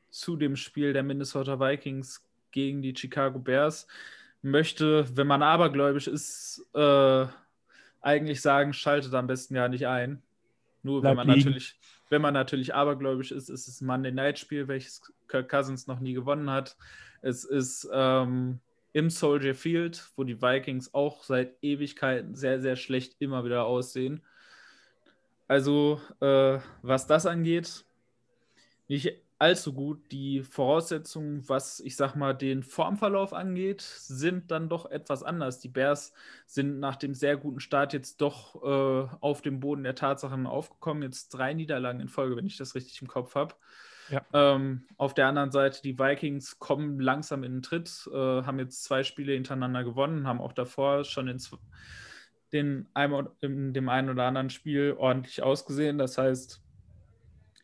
zu dem Spiel der Minnesota Vikings gegen die Chicago Bears. Möchte, wenn man abergläubisch ist, äh, eigentlich sagen, schaltet am besten ja nicht ein. Nur wenn man natürlich, wenn man natürlich abergläubisch ist, ist es ein Monday Night Spiel, welches Kirk Cousins noch nie gewonnen hat. Es ist ähm, im Soldier Field, wo die Vikings auch seit Ewigkeiten sehr, sehr schlecht immer wieder aussehen. Also, äh, was das angeht, nicht allzu gut. Die Voraussetzungen, was ich sag mal den Formverlauf angeht, sind dann doch etwas anders. Die Bears sind nach dem sehr guten Start jetzt doch äh, auf dem Boden der Tatsachen aufgekommen. Jetzt drei Niederlagen in Folge, wenn ich das richtig im Kopf habe. Ja. Ähm, auf der anderen Seite, die Vikings kommen langsam in den Tritt, äh, haben jetzt zwei Spiele hintereinander gewonnen, haben auch davor schon in, den, in dem einen oder anderen Spiel ordentlich ausgesehen. Das heißt,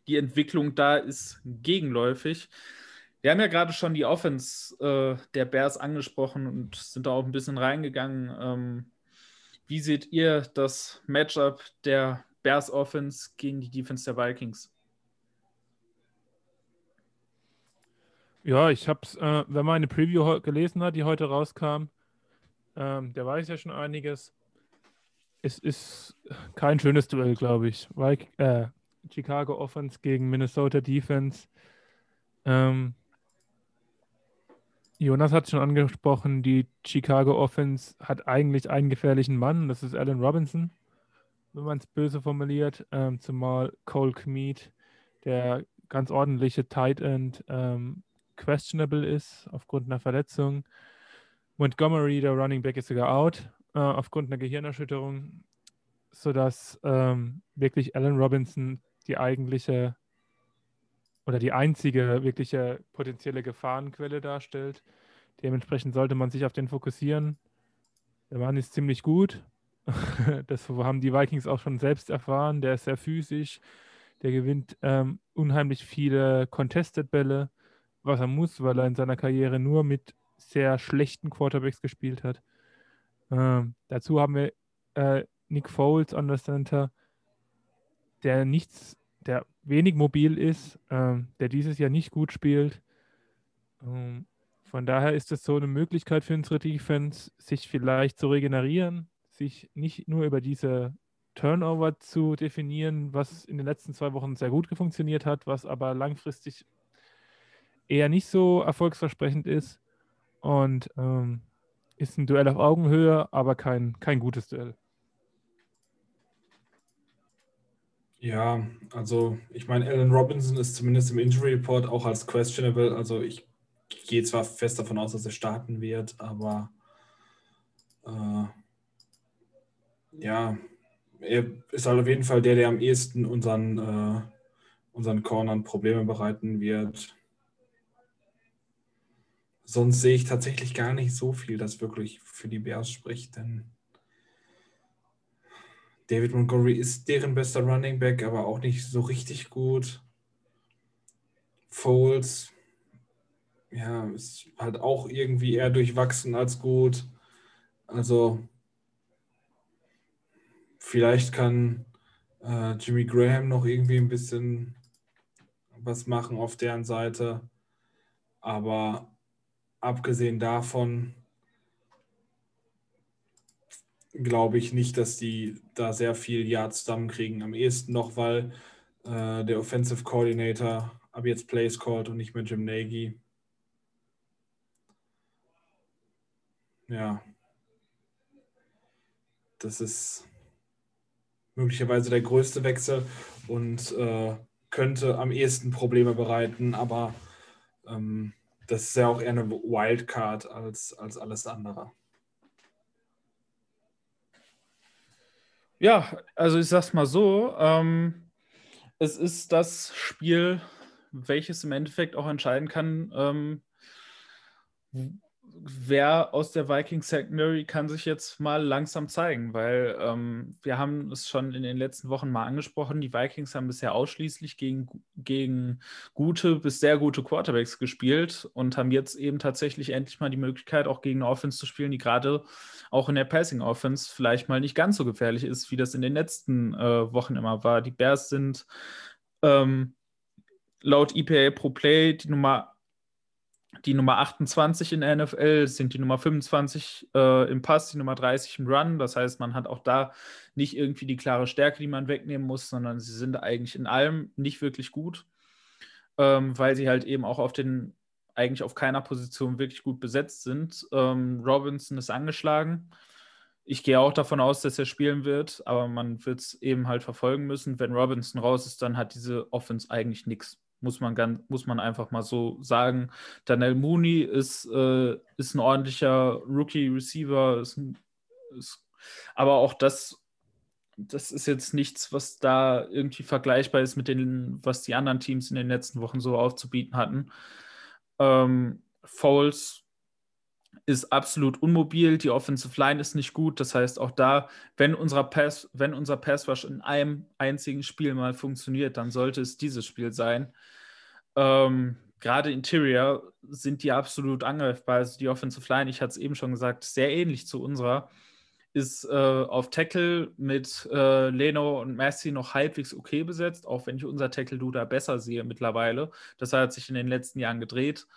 die Entwicklung da ist gegenläufig. Wir haben ja gerade schon die Offense äh, der Bears angesprochen und sind da auch ein bisschen reingegangen. Ähm, wie seht ihr das Matchup der Bears Offense gegen die Defense der Vikings? Ja, ich habe es, äh, wenn man eine Preview gelesen hat, die heute rauskam, ähm, der weiß ja schon einiges. Es ist kein schönes Duell, glaube ich. Weil, äh, Chicago Offense gegen Minnesota Defense. Ähm, Jonas hat schon angesprochen, die Chicago Offense hat eigentlich einen gefährlichen Mann, das ist Allen Robinson, wenn man es böse formuliert, ähm, zumal Cole Kmeet, der ganz ordentliche Tight End, ähm, questionable ist aufgrund einer Verletzung. Montgomery, der Running Back, ist sogar out äh, aufgrund einer Gehirnerschütterung, sodass ähm, wirklich Allen Robinson die eigentliche oder die einzige wirkliche potenzielle Gefahrenquelle darstellt. Dementsprechend sollte man sich auf den fokussieren. Der Mann ist ziemlich gut. Das haben die Vikings auch schon selbst erfahren. Der ist sehr physisch. Der gewinnt ähm, unheimlich viele Contested-Bälle, was er muss, weil er in seiner Karriere nur mit sehr schlechten Quarterbacks gespielt hat. Ähm, dazu haben wir äh, Nick Foles an der Center, der nichts der wenig mobil ist, ähm, der dieses Jahr nicht gut spielt. Ähm, von daher ist es so eine Möglichkeit für unsere Defense, sich vielleicht zu regenerieren, sich nicht nur über diese Turnover zu definieren, was in den letzten zwei Wochen sehr gut funktioniert hat, was aber langfristig eher nicht so erfolgsversprechend ist. Und ähm, ist ein Duell auf Augenhöhe, aber kein, kein gutes Duell. Ja, also ich meine, Alan Robinson ist zumindest im Injury Report auch als questionable. Also ich gehe zwar fest davon aus, dass er starten wird, aber äh, ja, er ist halt auf jeden Fall der, der am ehesten unseren, äh, unseren Cornern Probleme bereiten wird. Sonst sehe ich tatsächlich gar nicht so viel, das wirklich für die Bears spricht, denn David Montgomery ist deren bester Running Back, aber auch nicht so richtig gut. Foles, ja, ist halt auch irgendwie eher durchwachsen als gut. Also vielleicht kann äh, Jimmy Graham noch irgendwie ein bisschen was machen auf deren Seite. Aber abgesehen davon glaube ich nicht, dass die da sehr viel Yards zusammenkriegen. Am ehesten noch, weil äh, der Offensive Coordinator ab jetzt Plays called und nicht mehr Jim Nagy. Ja. Das ist möglicherweise der größte Wechsel und äh, könnte am ehesten Probleme bereiten, aber ähm, das ist ja auch eher eine Wildcard als, als alles andere. Ja, also ich sag's mal so, ähm, es ist das Spiel, welches im Endeffekt auch entscheiden kann, ähm, wer aus der Viking Secondary kann sich jetzt mal langsam zeigen, weil ähm, wir haben es schon in den letzten Wochen mal angesprochen, die Vikings haben bisher ausschließlich gegen, gegen gute bis sehr gute Quarterbacks gespielt und haben jetzt eben tatsächlich endlich mal die Möglichkeit, auch gegen eine Offense zu spielen, die gerade auch in der Passing Offense vielleicht mal nicht ganz so gefährlich ist, wie das in den letzten äh, Wochen immer war. Die Bears sind ähm, laut EPA Pro Play die Nummer die Nummer 28 in der NFL, sind die Nummer 25 äh, im Pass, die Nummer 30 im Run. Das heißt, man hat auch da nicht irgendwie die klare Stärke, die man wegnehmen muss, sondern sie sind eigentlich in allem nicht wirklich gut, ähm, weil sie halt eben auch auf den, eigentlich auf keiner Position wirklich gut besetzt sind. Ähm, Robinson ist angeschlagen. Ich gehe auch davon aus, dass er spielen wird, aber man wird es eben halt verfolgen müssen. Wenn Robinson raus ist, dann hat diese Offense eigentlich nichts muss man, ganz, muss man einfach mal so sagen. Daniel Mooney ist, äh, ist ein ordentlicher Rookie-Receiver, aber auch das, das ist jetzt nichts, was da irgendwie vergleichbar ist mit dem, was die anderen Teams in den letzten Wochen so aufzubieten hatten. Ähm, Fouls ist absolut unmobil, die Offensive Line ist nicht gut. Das heißt, auch da, wenn, unser Pass, wenn unser Pass Rush in einem einzigen Spiel mal funktioniert, dann sollte es dieses Spiel sein. Ähm, Gerade Interior sind die absolut angreifbar. Also die Offensive Line, ich hatte es eben schon gesagt, sehr ähnlich zu unserer. ist äh, auf Tackle mit äh, Leno und Messi noch halbwegs okay besetzt, auch wenn ich unser Tackle-Du da besser sehe mittlerweile. Das hat sich in den letzten Jahren gedreht.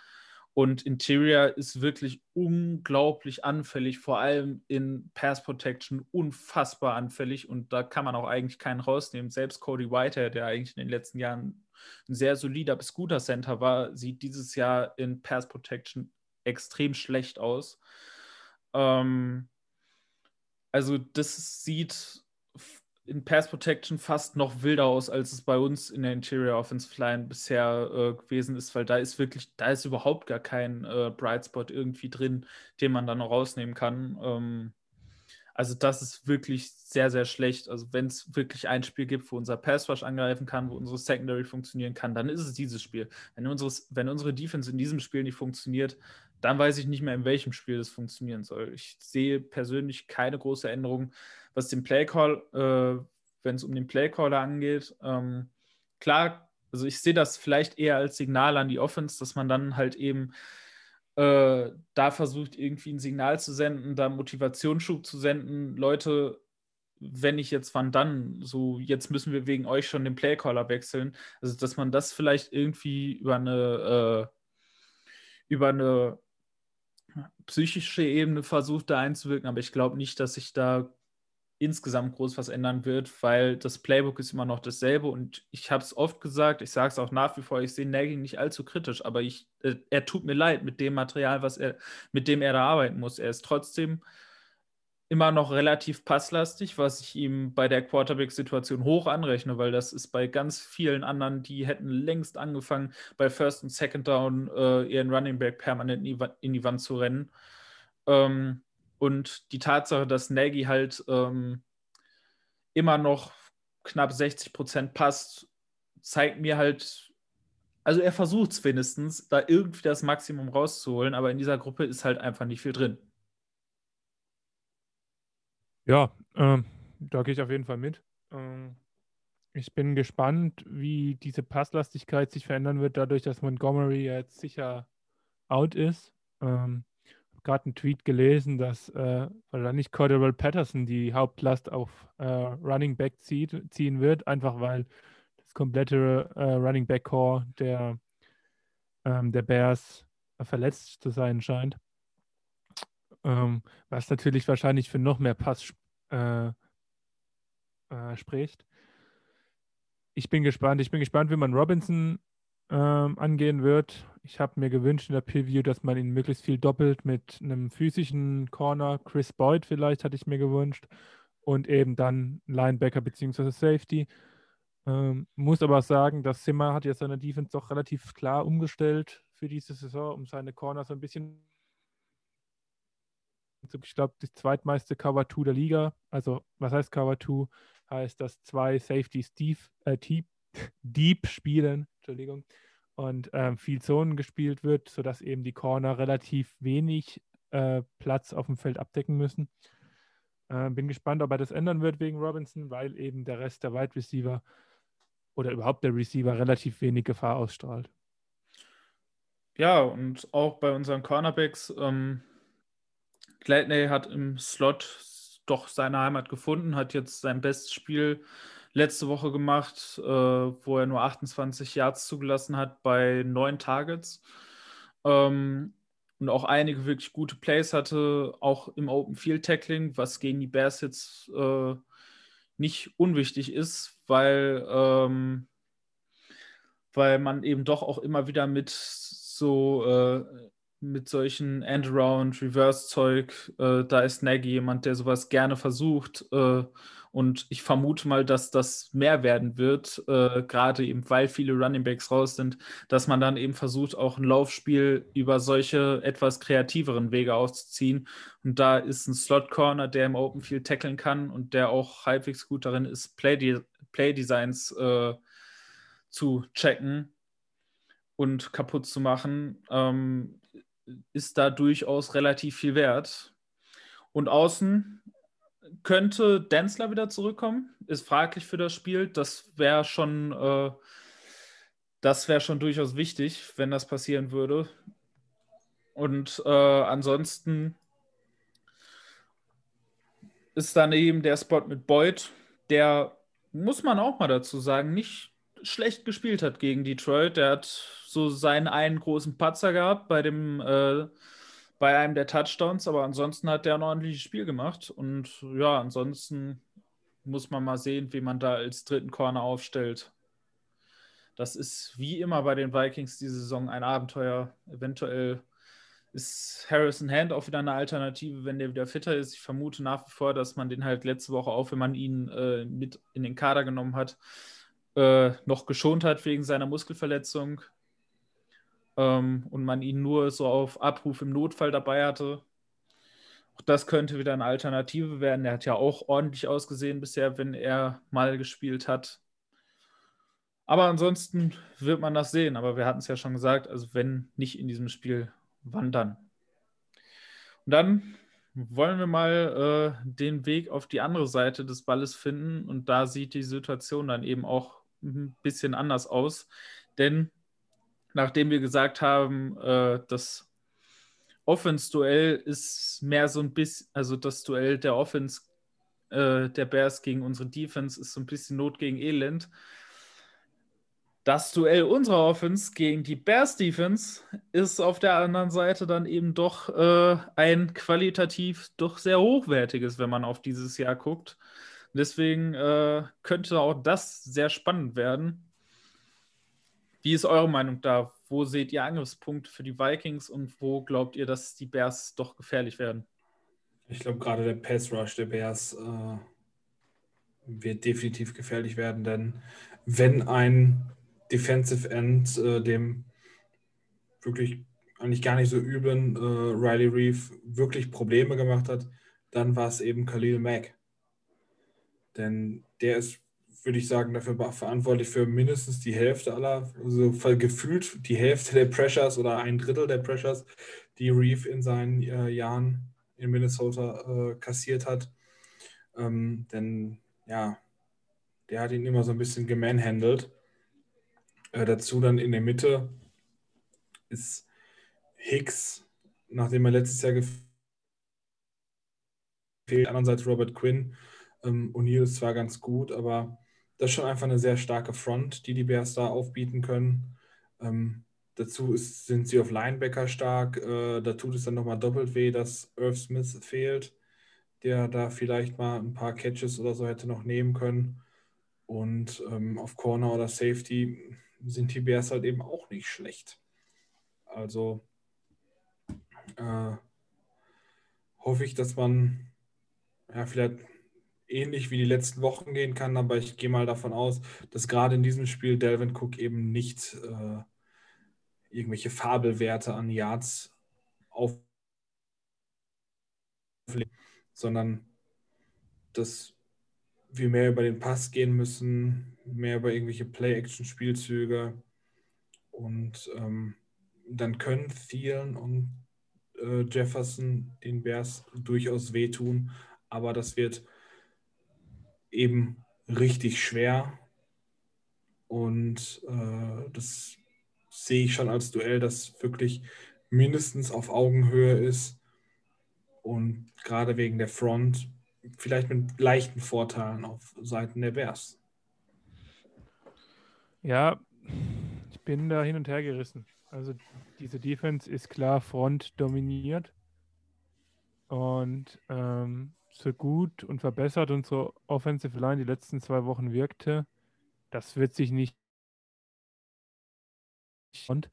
Und Interior ist wirklich unglaublich anfällig, vor allem in Pass Protection unfassbar anfällig. Und da kann man auch eigentlich keinen rausnehmen. Selbst Cody Whitehead, der eigentlich in den letzten Jahren ein sehr solider bis guter Center war, sieht dieses Jahr in Pass Protection extrem schlecht aus. Ähm, also das sieht in Pass Protection fast noch wilder aus, als es bei uns in der Interior Offensive Line bisher äh, gewesen ist, weil da ist wirklich, da ist überhaupt gar kein äh, Bright Spot irgendwie drin, den man dann noch rausnehmen kann. Ähm, also das ist wirklich sehr, sehr schlecht. Also wenn es wirklich ein Spiel gibt, wo unser Pass Rush angreifen kann, wo unsere Secondary funktionieren kann, dann ist es dieses Spiel. Wenn, unseres, wenn unsere Defense in diesem Spiel nicht funktioniert, dann weiß ich nicht mehr, in welchem Spiel das funktionieren soll. Ich sehe persönlich keine große Änderung, was den Playcall, äh, wenn es um den Playcaller angeht. Ähm, klar, also ich sehe das vielleicht eher als Signal an die Offense, dass man dann halt eben äh, da versucht, irgendwie ein Signal zu senden, da Motivationsschub zu senden. Leute, wenn ich jetzt wann dann, so jetzt müssen wir wegen euch schon den Playcaller wechseln. Also, dass man das vielleicht irgendwie über eine, äh, über eine psychische Ebene versucht, da einzuwirken, aber ich glaube nicht, dass sich da insgesamt groß was ändern wird, weil das Playbook ist immer noch dasselbe und ich habe es oft gesagt, ich sage es auch nach wie vor, ich sehe Nagy nicht allzu kritisch, aber ich, äh, er tut mir leid mit dem Material, was er, mit dem er da arbeiten muss. Er ist trotzdem immer noch relativ passlastig, was ich ihm bei der Quarterback-Situation hoch anrechne, weil das ist bei ganz vielen anderen, die hätten längst angefangen, bei First und Second Down äh, ihren Running Back permanent in die, Wand zu rennen. Ähm, und die Tatsache, dass Nagy halt ähm, immer noch knapp 60 Prozent passt, zeigt mir halt, also er versucht es wenigstens, da irgendwie das Maximum rauszuholen, aber in dieser Gruppe ist halt einfach nicht viel drin. Ja, ähm, da gehe ich auf jeden Fall mit. Ähm, ich bin gespannt, wie diese Passlastigkeit sich verändern wird, dadurch, dass Montgomery jetzt sicher out ist. Ähm, gerade einen Tweet gelesen, dass äh, wahrscheinlich Cordell Patterson die Hauptlast auf äh, Running Back zieht, ziehen wird, einfach weil das komplette äh, Running Back Core der, ähm, der Bears verletzt zu sein scheint. Ähm, was natürlich wahrscheinlich für noch mehr Pass äh, äh, spricht. Ich bin gespannt. Ich bin gespannt, wie man Robinson ähm, angehen wird. Ich habe mir gewünscht in der Preview, dass man ihn möglichst viel doppelt mit einem physischen Corner. Chris Boyd vielleicht hatte ich mir gewünscht. Und eben dann Linebacker bzw. Safety. Ähm, muss aber sagen, dass Zimmer hat jetzt seine Defense doch relativ klar umgestellt für diese Saison, um seine Corner so ein bisschen ich glaube, das zweitmeiste Cover 2 der Liga. Also, was heißt Cover 2? Heißt, dass zwei Safeties deep, äh, deep, deep spielen, Entschuldigung, und ähm, viel Zonen gespielt wird, sodass eben die Corner relativ wenig äh, Platz auf dem Feld abdecken müssen. Äh, bin gespannt, ob er das ändern wird wegen Robinson, weil eben der Rest der Wide Receiver oder überhaupt der Receiver relativ wenig Gefahr ausstrahlt. Ja, und auch bei unseren Cornerbacks, ähm, Gladney hat im Slot doch seine Heimat gefunden, hat jetzt sein bestes Spiel letzte Woche gemacht, äh, wo er nur 28 Yards zugelassen hat bei neun Targets. Ähm, und auch einige wirklich gute Plays hatte, auch im Open Field Tackling, was gegen die Bears jetzt äh, nicht unwichtig ist, weil, ähm, weil man eben doch auch immer wieder mit so äh, mit solchen End-Round, Reverse-Zeug, äh, da ist Nagy jemand, der sowas gerne versucht. Äh, und ich vermute mal, dass das mehr werden wird, äh, gerade eben weil viele Running Backs raus sind, dass man dann eben versucht, auch ein Laufspiel über solche etwas kreativeren Wege auszuziehen. Und da ist ein Slot-Corner, der im Open Field tackeln kann und der auch halbwegs gut darin ist, Play-Designs äh, zu checken und kaputt zu machen. Ähm, ist da durchaus relativ viel wert. Und außen könnte Denzler wieder zurückkommen. Ist fraglich für das Spiel. Das wäre schon, äh, das schon durchaus wichtig, wenn das passieren würde. Und äh, ansonsten ist dann eben der Spot mit Boyd, der, muss man auch mal dazu sagen, nicht schlecht gespielt hat gegen Detroit. Der hat so seinen einen großen Patzer gehabt bei dem äh, bei einem der Touchdowns, aber ansonsten hat der ein ordentliches Spiel gemacht. Und ja, ansonsten muss man mal sehen, wie man da als dritten Corner aufstellt. Das ist wie immer bei den Vikings diese Saison ein Abenteuer. Eventuell ist Harrison Hand auch wieder eine Alternative, wenn der wieder fitter ist. Ich vermute nach wie vor, dass man den halt letzte Woche auch, wenn man ihn äh, mit in den Kader genommen hat, äh, noch geschont hat wegen seiner Muskelverletzung ähm, und man ihn nur so auf Abruf im Notfall dabei hatte. Auch das könnte wieder eine Alternative werden. Er hat ja auch ordentlich ausgesehen bisher, wenn er mal gespielt hat. Aber ansonsten wird man das sehen. Aber wir hatten es ja schon gesagt, also wenn nicht in diesem Spiel, wann dann? Und dann wollen wir mal äh, den Weg auf die andere Seite des Balles finden. Und da sieht die Situation dann eben auch ein bisschen anders aus. Denn nachdem wir gesagt haben, äh, das Offense-Duell ist mehr so ein bisschen, also das Duell der Offense äh, der Bears gegen unsere Defense ist so ein bisschen Not gegen Elend. Das Duell unserer Offense gegen die Bears Defense ist auf der anderen Seite dann eben doch äh, ein qualitativ doch sehr hochwertiges, wenn man auf dieses Jahr guckt. Deswegen äh, könnte auch das sehr spannend werden. Wie ist eure Meinung da? Wo seht ihr Angriffspunkte für die Vikings und wo glaubt ihr, dass die Bears doch gefährlich werden? Ich glaube, gerade der Pass Rush der Bears äh, wird definitiv gefährlich werden, denn wenn ein Defensive End äh, dem wirklich eigentlich gar nicht so üblen äh, Riley Reef wirklich Probleme gemacht hat, dann war es eben Khalil Mack. Denn der ist würde ich sagen, dafür verantwortlich für mindestens die Hälfte aller, also gefühlt die Hälfte der Pressures oder ein Drittel der Pressures, die Reeve in seinen äh, Jahren in Minnesota äh, kassiert hat. Ähm, denn ja, der hat ihn immer so ein bisschen gemanhandelt. Äh, dazu dann in der Mitte ist Hicks, nachdem er letztes Jahr gefehlt, andererseits Robert Quinn. Ähm, O'Neill ist zwar ganz gut, aber das ist schon einfach eine sehr starke Front, die die Bears da aufbieten können. Ähm, dazu ist, sind sie auf Linebacker stark. Äh, da tut es dann nochmal doppelt weh, dass Irv Smith fehlt, der da vielleicht mal ein paar Catches oder so hätte noch nehmen können. Und ähm, auf Corner oder Safety sind die Bears halt eben auch nicht schlecht. Also äh, hoffe ich, dass man ja, vielleicht ähnlich wie die letzten Wochen gehen kann, aber ich gehe mal davon aus, dass gerade in diesem Spiel Delvin Cook eben nicht äh, irgendwelche Fabelwerte an Yards auf sondern dass wir mehr über den Pass gehen müssen, mehr über irgendwelche Play-Action-Spielzüge und ähm, dann können Thielen und äh, Jefferson den Bears durchaus wehtun, aber das wird eben richtig schwer. Und äh, das sehe ich schon als Duell, das wirklich mindestens auf Augenhöhe ist. Und gerade wegen der Front vielleicht mit leichten Vorteilen auf Seiten der Bears. Ja, ich bin da hin und her gerissen. Also diese Defense ist klar Front dominiert. Und ähm, so gut und verbessert unsere Offensive Line die letzten zwei Wochen wirkte, das wird sich nicht. Und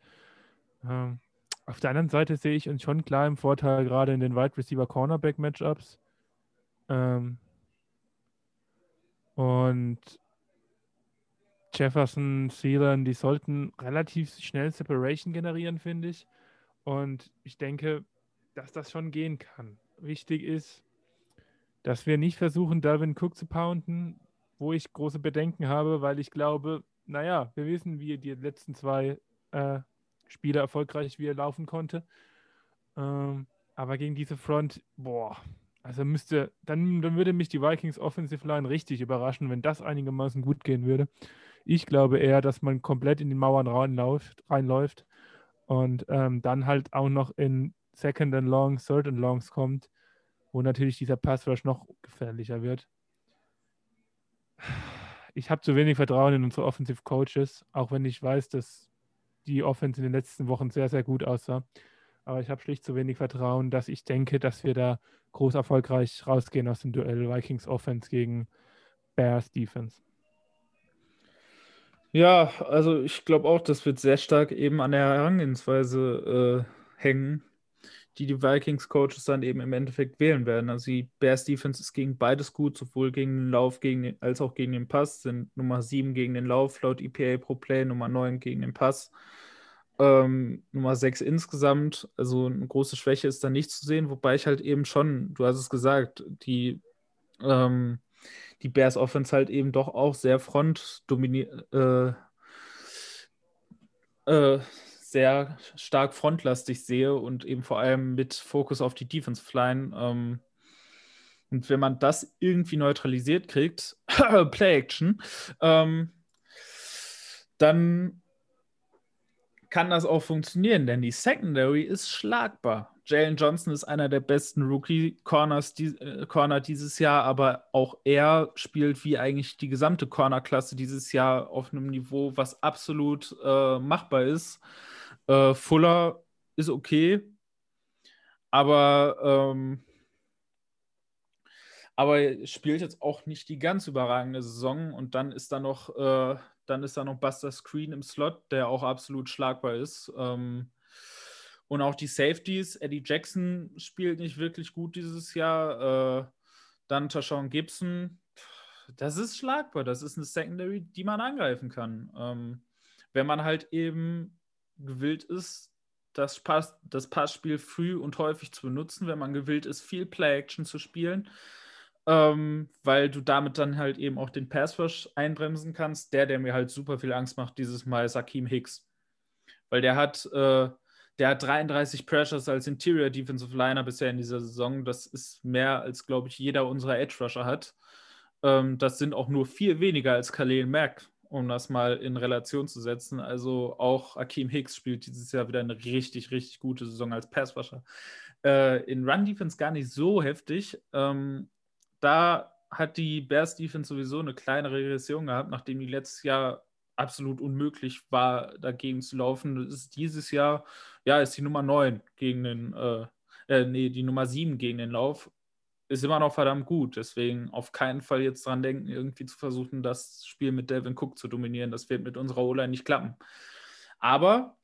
ähm, auf der anderen Seite sehe ich uns schon klar im Vorteil, gerade in den Wide Receiver Cornerback Matchups. Ähm, und Jefferson, Thielen, die sollten relativ schnell Separation generieren, finde ich. Und ich denke, dass das schon gehen kann. Wichtig ist, dass wir nicht versuchen, Dalvin Cook zu pounden, wo ich große Bedenken habe, weil ich glaube, naja, wir wissen, wie die letzten zwei äh, Spiele erfolgreich wie er laufen konnte. Ähm, aber gegen diese Front, boah, also müsste, dann, dann würde mich die Vikings Offensive Line richtig überraschen, wenn das einigermaßen gut gehen würde. Ich glaube eher, dass man komplett in die Mauern reinläuft, reinläuft und ähm, dann halt auch noch in Second and Long, Third and Longs kommt wo natürlich dieser Passrush noch gefährlicher wird. Ich habe zu wenig Vertrauen in unsere Offensive Coaches, auch wenn ich weiß, dass die Offense in den letzten Wochen sehr, sehr gut aussah. Aber ich habe schlicht zu wenig Vertrauen, dass ich denke, dass wir da groß erfolgreich rausgehen aus dem Duell Vikings Offense gegen Bears Defense. Ja, also ich glaube auch, das wird sehr stark eben an der Herangehensweise äh, hängen, die die Vikings-Coaches dann eben im Endeffekt wählen werden. Also die Bears Defense ist gegen beides gut, sowohl gegen den Lauf gegen den, als auch gegen den Pass, sind Nummer 7 gegen den Lauf laut EPA pro Play, Nummer 9 gegen den Pass. Ähm, Nummer 6 insgesamt, also eine große Schwäche ist da nicht zu sehen, wobei ich halt eben schon, du hast es gesagt, die ähm, die Bears Offense halt eben doch auch sehr front dominiert, äh, äh, sehr stark frontlastig sehe und eben vor allem mit Fokus auf die Defense Line. Ähm, und wenn man das irgendwie neutralisiert kriegt, Play Action, ähm, dann kann das auch funktionieren, denn die Secondary ist schlagbar. Jalen Johnson ist einer der besten Rookie-Corners die, äh, Corner dieses Jahr, aber auch er spielt wie eigentlich die gesamte Corner-Klasse dieses Jahr auf einem Niveau, was absolut äh, machbar ist. Äh, Fuller ist okay, aber, ähm, aber spielt jetzt auch nicht die ganz überragende Saison und dann ist da noch, äh, dann ist da noch Buster Screen im Slot, der auch absolut schlagbar ist. Ähm, und auch die Safeties, Eddie Jackson spielt nicht wirklich gut dieses Jahr. Äh, dann Tashawn Gibson, das ist schlagbar. Das ist eine Secondary, die man angreifen kann. Ähm, wenn man halt eben gewillt ist, das, Pass, das Passspiel früh und häufig zu benutzen, wenn man gewillt ist, viel Play-Action zu spielen, ähm, weil du damit dann halt eben auch den Pass-Rush einbremsen kannst. Der, der mir halt super viel Angst macht, dieses Mal ist Akeem Hicks. Weil der hat äh, der hat 33 Pressures als Interior Defensive Liner bisher in dieser Saison. Das ist mehr als, glaube ich, jeder unserer Edge Rusher hat. Ähm, das sind auch nur viel weniger als Khalil Mack, um das mal in Relation zu setzen. Also auch Akeem Hicks spielt dieses Jahr wieder eine richtig, richtig gute Saison als Pass Rusher. Äh, in Run Defense gar nicht so heftig. Ähm, da hat die Bears Defense sowieso eine kleine Regression gehabt, nachdem die letztes Jahr absolut unmöglich war, dagegen zu laufen. Das ist dieses Jahr, ja, ist die Nummer 9 gegen den, äh, äh, nee, die Nummer 7 gegen den Lauf. Ist immer noch verdammt gut. Deswegen auf keinen Fall jetzt dran denken, irgendwie zu versuchen, das Spiel mit Devin Cook zu dominieren. Das wird mit unserer O-Line nicht klappen. Aber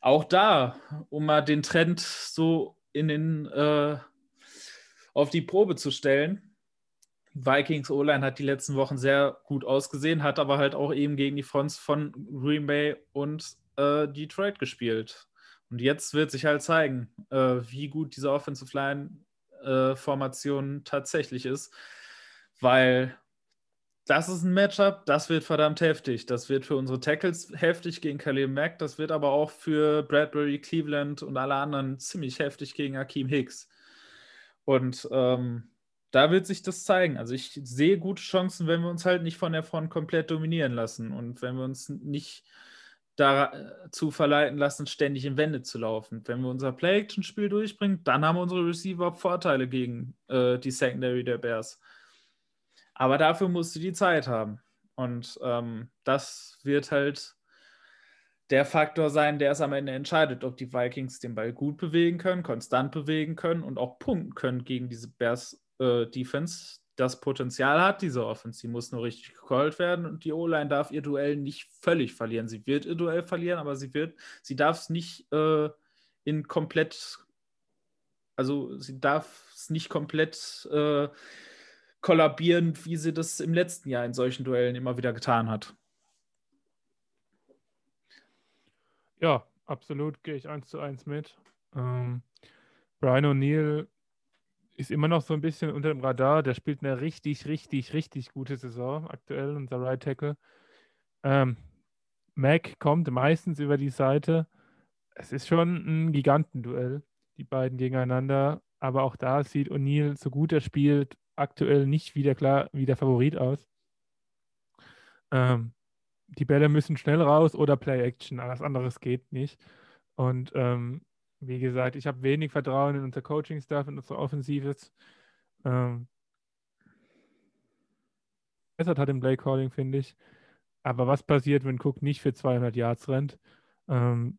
auch da, um mal den Trend so in den, äh, auf die Probe zu stellen, Vikings O-Line hat die letzten Wochen sehr gut ausgesehen, hat aber halt auch eben gegen die Fronts von Green Bay und äh, Detroit gespielt. Und jetzt wird sich halt zeigen, äh, wie gut diese Offensive Line-Formation äh, tatsächlich ist, weil das ist ein Matchup, das wird verdammt heftig. Das wird für unsere Tackles heftig gegen Khalil Mack, das wird aber auch für Bradbury, Cleveland und alle anderen ziemlich heftig gegen Akeem Hicks. Und ähm, da wird sich das zeigen. Also ich sehe gute Chancen, wenn wir uns halt nicht von der Front komplett dominieren lassen und wenn wir uns nicht dazu verleiten lassen, ständig in Wände zu laufen. Wenn wir unser Play-Action-Spiel durchbringen, dann haben unsere Receiver Vorteile gegen äh, die Secondary der Bears. Aber dafür musst du die Zeit haben. Und ähm, das wird halt der Faktor sein, der es am Ende entscheidet, ob die Vikings den Ball gut bewegen können, konstant bewegen können und auch punkten können gegen diese Bears äh, das Potenzial hat, diese Offense. Sie muss nur richtig gecallt werden und die O-Line darf ihr Duell nicht völlig verlieren. Sie wird ihr Duell verlieren, aber sie wird, sie darf es nicht äh, in komplett, also sie darf es nicht komplett äh, kollabieren, wie sie das im letzten Jahr in solchen Duellen immer wieder getan hat. Ja, absolut, gehe ich eins zu eins mit. Ähm, Brian O'Neill ist immer noch so ein bisschen unter dem Radar. Der spielt eine richtig, richtig, richtig gute Saison aktuell, unser Right Tackle. Ähm, Mac kommt meistens über die Seite. Es ist schon ein Gigantenduell, die beiden gegeneinander. Aber auch da sieht O'Neill, so gut er spielt, aktuell nicht wieder klar wie der Favorit aus. Ähm, die Bälle müssen schnell raus oder Play-Action. Alles anderes geht nicht. Und ähm, wie gesagt, ich habe wenig Vertrauen in unser Coaching-Staff, in unsere Offensives. Ähm, hat im Play Calling, finde ich. Aber was passiert, wenn Cook nicht für 200 Yards rennt? Ähm,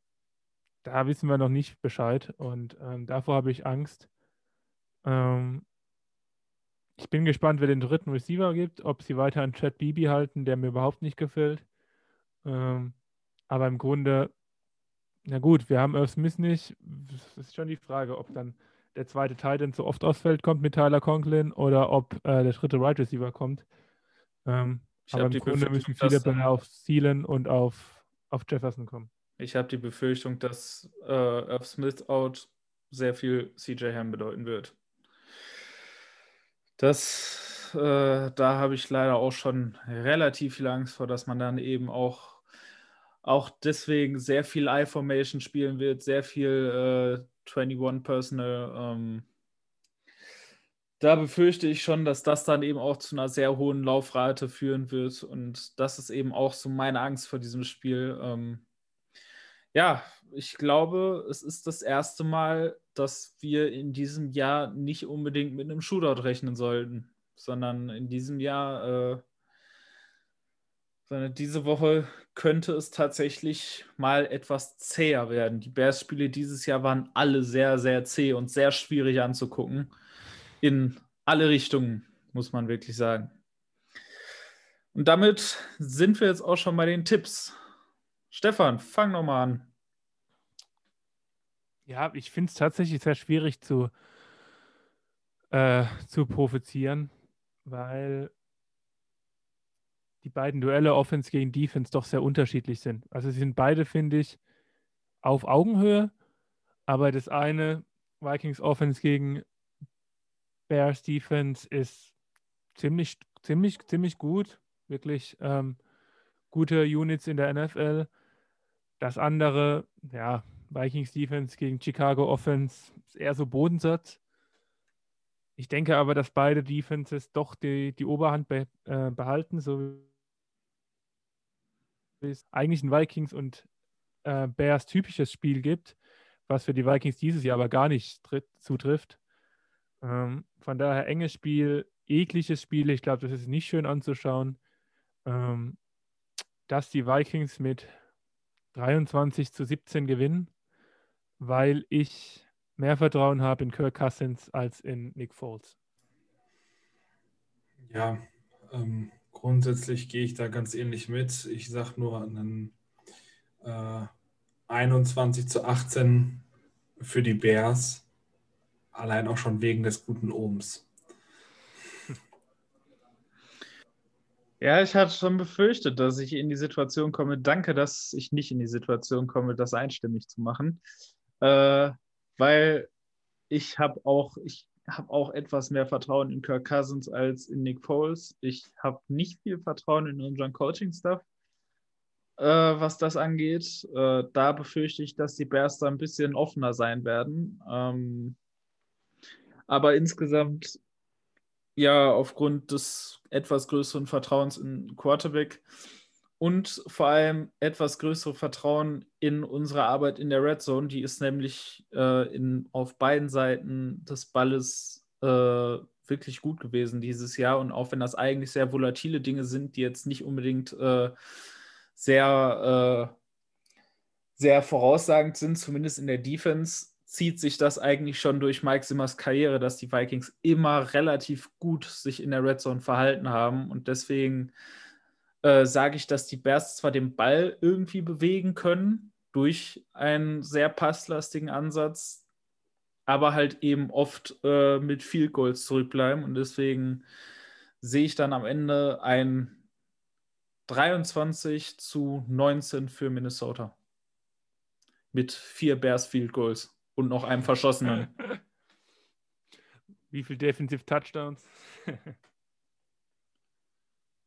da wissen wir noch nicht Bescheid und ähm, davor habe ich Angst. Ähm, ich bin gespannt, wer den dritten Receiver gibt, ob sie weiter an Chad Bibi halten, der mir überhaupt nicht gefällt. Ähm, aber im Grunde, na gut, wir haben Irv Smith nicht. Das ist schon die Frage, ob dann der zweite Titan so oft aufs Feld kommt mit Tyler Conklin oder ob äh, der dritte Right Receiver kommt. Ähm, aber im Grunde müssen viele Bälle auf Thielen und auf, auf Jefferson kommen. Ich habe die Befürchtung, dass äh, Irv Smith out sehr viel CJ Ham bedeuten wird. Das, äh, da habe ich leider auch schon relativ viel Angst vor, dass man dann eben auch, auch deswegen sehr viel I-Formation spielen wird, sehr viel äh, 21 Personal. Ähm, da befürchte ich schon, dass das dann eben auch zu einer sehr hohen Laufrate führen wird. Und das ist eben auch so meine Angst vor diesem Spiel. Ähm, ja, ich glaube, es ist das erste Mal, dass wir in diesem Jahr nicht unbedingt mit einem Shootout rechnen sollten, sondern in diesem Jahr, äh, sondern diese Woche könnte es tatsächlich mal etwas zäher werden. Die Bears-Spiele dieses Jahr waren alle sehr, sehr zäh und sehr schwierig anzugucken. In alle Richtungen, muss man wirklich sagen. Und damit sind wir jetzt auch schon bei den Tipps. Stefan, fang nochmal an. Ja, ich finde es tatsächlich sehr schwierig zu, äh, zu provozieren, weil die beiden Duelle Offense gegen Defense doch sehr unterschiedlich sind. Also sie sind beide, finde ich, auf Augenhöhe, aber das eine Vikings Offense gegen Bears Defense ist ziemlich, ziemlich, ziemlich gut. Wirklich ähm, gute Units in der NFL. Das andere, ja, Vikings Defense gegen Chicago Offense ist eher so Bodensatz. Ich denke aber, dass beide Defenses doch die, die Oberhand be, äh, behalten, so wie eigentlich ein Vikings und äh, Bears typisches Spiel gibt, was für die Vikings dieses Jahr aber gar nicht zutrifft. Ähm, von daher enges Spiel, ekliges Spiel. Ich glaube, das ist nicht schön anzuschauen. Ähm, dass die Vikings mit 23 zu 17 gewinnen weil ich mehr Vertrauen habe in Kirk Cousins als in Nick Foles. Ja, ähm, grundsätzlich gehe ich da ganz ähnlich mit. Ich sage nur einen äh, 21 zu 18 für die Bears. Allein auch schon wegen des guten Ohms. Ja, ich hatte schon befürchtet, dass ich in die Situation komme. Danke, dass ich nicht in die Situation komme, das einstimmig zu machen äh, weil ich habe auch, ich habe auch etwas mehr Vertrauen in Kirk Cousins als in Nick Foles. Ich habe nicht viel Vertrauen in unseren Coaching-Stuff, äh, was das angeht. Äh, da befürchte ich, dass die Bears da ein bisschen offener sein werden. Ähm, aber insgesamt, ja, aufgrund des etwas größeren Vertrauens in Quarterback, und vor allem etwas größere Vertrauen in unsere Arbeit in der Red Zone. Die ist nämlich äh, in, auf beiden Seiten des Balles äh, wirklich gut gewesen dieses Jahr. Und auch wenn das eigentlich sehr volatile Dinge sind, die jetzt nicht unbedingt äh, sehr, äh, sehr voraussagend sind, zumindest in der Defense, zieht sich das eigentlich schon durch Mike Simmers Karriere, dass die Vikings immer relativ gut sich in der Red Zone verhalten haben. Und deswegen äh, sage ich, dass die Bears zwar den Ball irgendwie bewegen können durch einen sehr passlastigen Ansatz, aber halt eben oft äh, mit viel Goals zurückbleiben. Und deswegen sehe ich dann am Ende ein 23 zu 19 für Minnesota. Mit vier Bears Field Goals und noch einem verschossenen. Wie viele Defensive Touchdowns?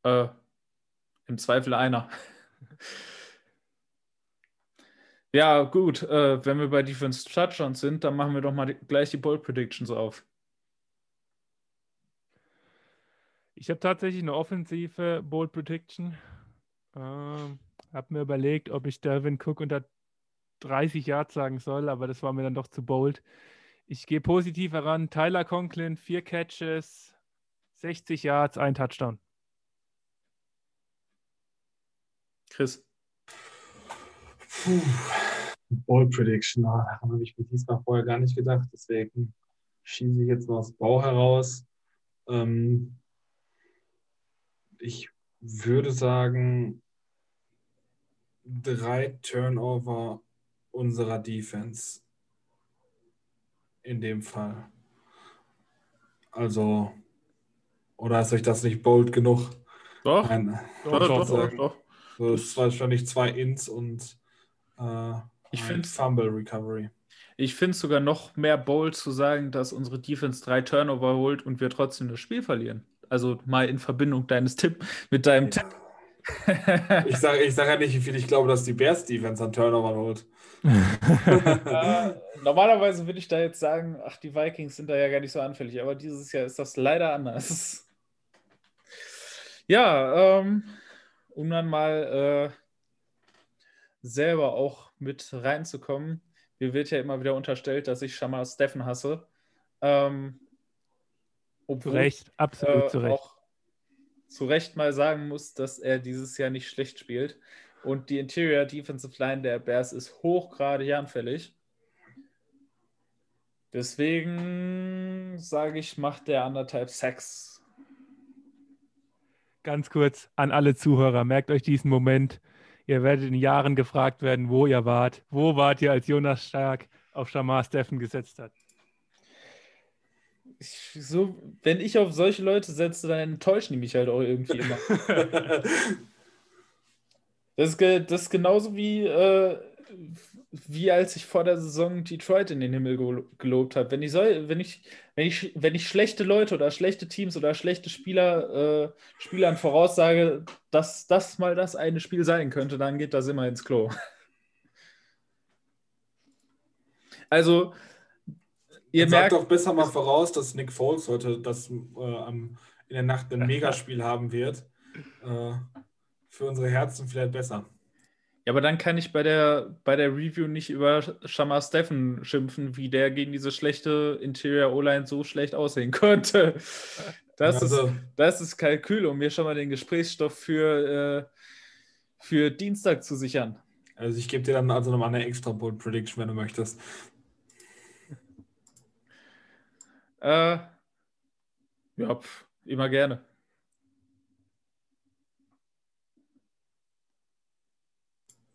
äh, im Zweifel einer. ja, gut. Äh, wenn wir bei Defense Touchdowns sind, dann machen wir doch mal die, gleich die Bold Predictions auf. Ich habe tatsächlich eine offensive Bold Prediction. Ähm, habe mir überlegt, ob ich Delvin Cook unter 30 Yards sagen soll, aber das war mir dann doch zu bold. Ich gehe positiv heran. Tyler Conklin, vier Catches, 60 Yards, ein Touchdown. Chris. Puh. Ball Prediction, oh, daran habe ich mir diesmal vorher gar nicht gedacht. Deswegen schieße ich jetzt mal aus Bauch heraus. Ähm, ich würde sagen, drei Turnover unserer Defense in dem Fall. Also, oder ist euch das nicht bold genug? Doch, Nein, doch, doch, doch, doch. So, das ist wahrscheinlich zwei Ins und äh, Ich ein finde Fumble Recovery. ich finde sogar noch mehr bold zu sagen, dass unsere Defense drei Turnover holt und wir trotzdem das Spiel verlieren. Also mal in Verbindung deines Tipp mit deinem Tipp. Ich sage ich sag ja nicht, wie viel ich glaube, dass die Bears Defense an Turnover holt. Äh, normalerweise würde ich da jetzt sagen, ach, die Vikings sind da ja gar nicht so anfällig, aber dieses Jahr ist das leider anders. Ja, ähm, um dann mal äh, selber auch mit reinzukommen. Mir wird ja immer wieder unterstellt, dass ich Shamar Steffen hasse. Ähm, zu obwohl Recht, absolut äh, zu Recht. auch zu Recht mal sagen muss, dass er dieses Jahr nicht schlecht spielt. Und die Interior Defensive Line der Bears ist hochgradig anfällig. Deswegen sage ich, macht der anderthalb Sacks. Ganz kurz an alle Zuhörer, merkt euch diesen Moment. Ihr werdet in Jahren gefragt werden, wo ihr wart. Wo wart ihr, als Jonas Stark auf Shamar Steffen gesetzt hat? Ich, so, wenn ich auf solche Leute setze, dann enttäuschen die mich halt auch irgendwie immer. Das ist, das ist genauso wie, äh, wie als ich vor der Saison Detroit in den Himmel gelo- gelobt habe. Wenn ich, soll, wenn, ich, wenn, ich, wenn ich schlechte Leute oder schlechte Teams oder schlechte Spieler, äh, Spielern voraussage, dass das mal das eine Spiel sein könnte, dann geht das immer ins Klo. Also, ihr sagt merkt, doch besser mal voraus, dass Nick Foles heute das, äh, in der Nacht ein Megaspiel haben wird. Äh, für unsere Herzen vielleicht besser. Ja, aber dann kann ich bei der, bei der Review nicht über Shamar Steffen schimpfen, wie der gegen diese schlechte Interior O-Line so schlecht aussehen konnte. Das, Also- ist, das ist Kalkül, um mir schon mal den Gesprächsstoff für, äh, für Dienstag zu sichern. Also ich gebe dir dann also nochmal eine extra Bold Prediction, wenn du möchtest. Äh, ja, pf, immer gerne.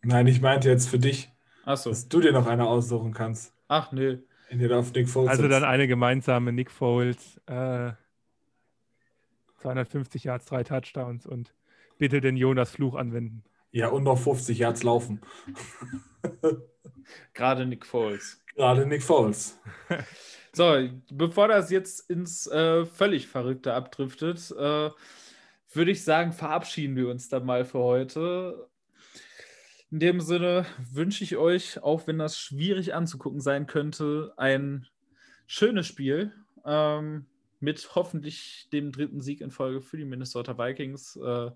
Nein, ich meinte jetzt für dich, Achso. dass du dir noch eine aussuchen kannst, Ach, nö. in der du auf Nick Foles Also sitzt. dann eine gemeinsame Nick Foles, äh, 250 Yards, drei Touchdowns und bitte den Jonas Fluch anwenden. Ja, und noch 50 Yards laufen. Gerade Nick Foles. Gerade Nick Foles. So, bevor das jetzt ins äh, völlig Verrückte abdriftet, äh, würde ich sagen, verabschieden wir uns dann mal für heute. In dem Sinne wünsche ich euch, auch wenn das schwierig anzugucken sein könnte, ein schönes Spiel ähm, mit hoffentlich dem dritten Sieg in Folge für die Minnesota Vikings. Äh,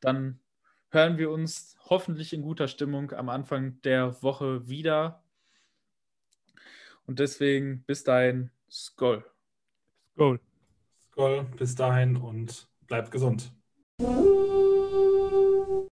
dann hören wir uns hoffentlich in guter Stimmung am Anfang der Woche wieder. Und deswegen bis dahin, Skoll. Goal. Skoll, bis dahin und bleibt gesund.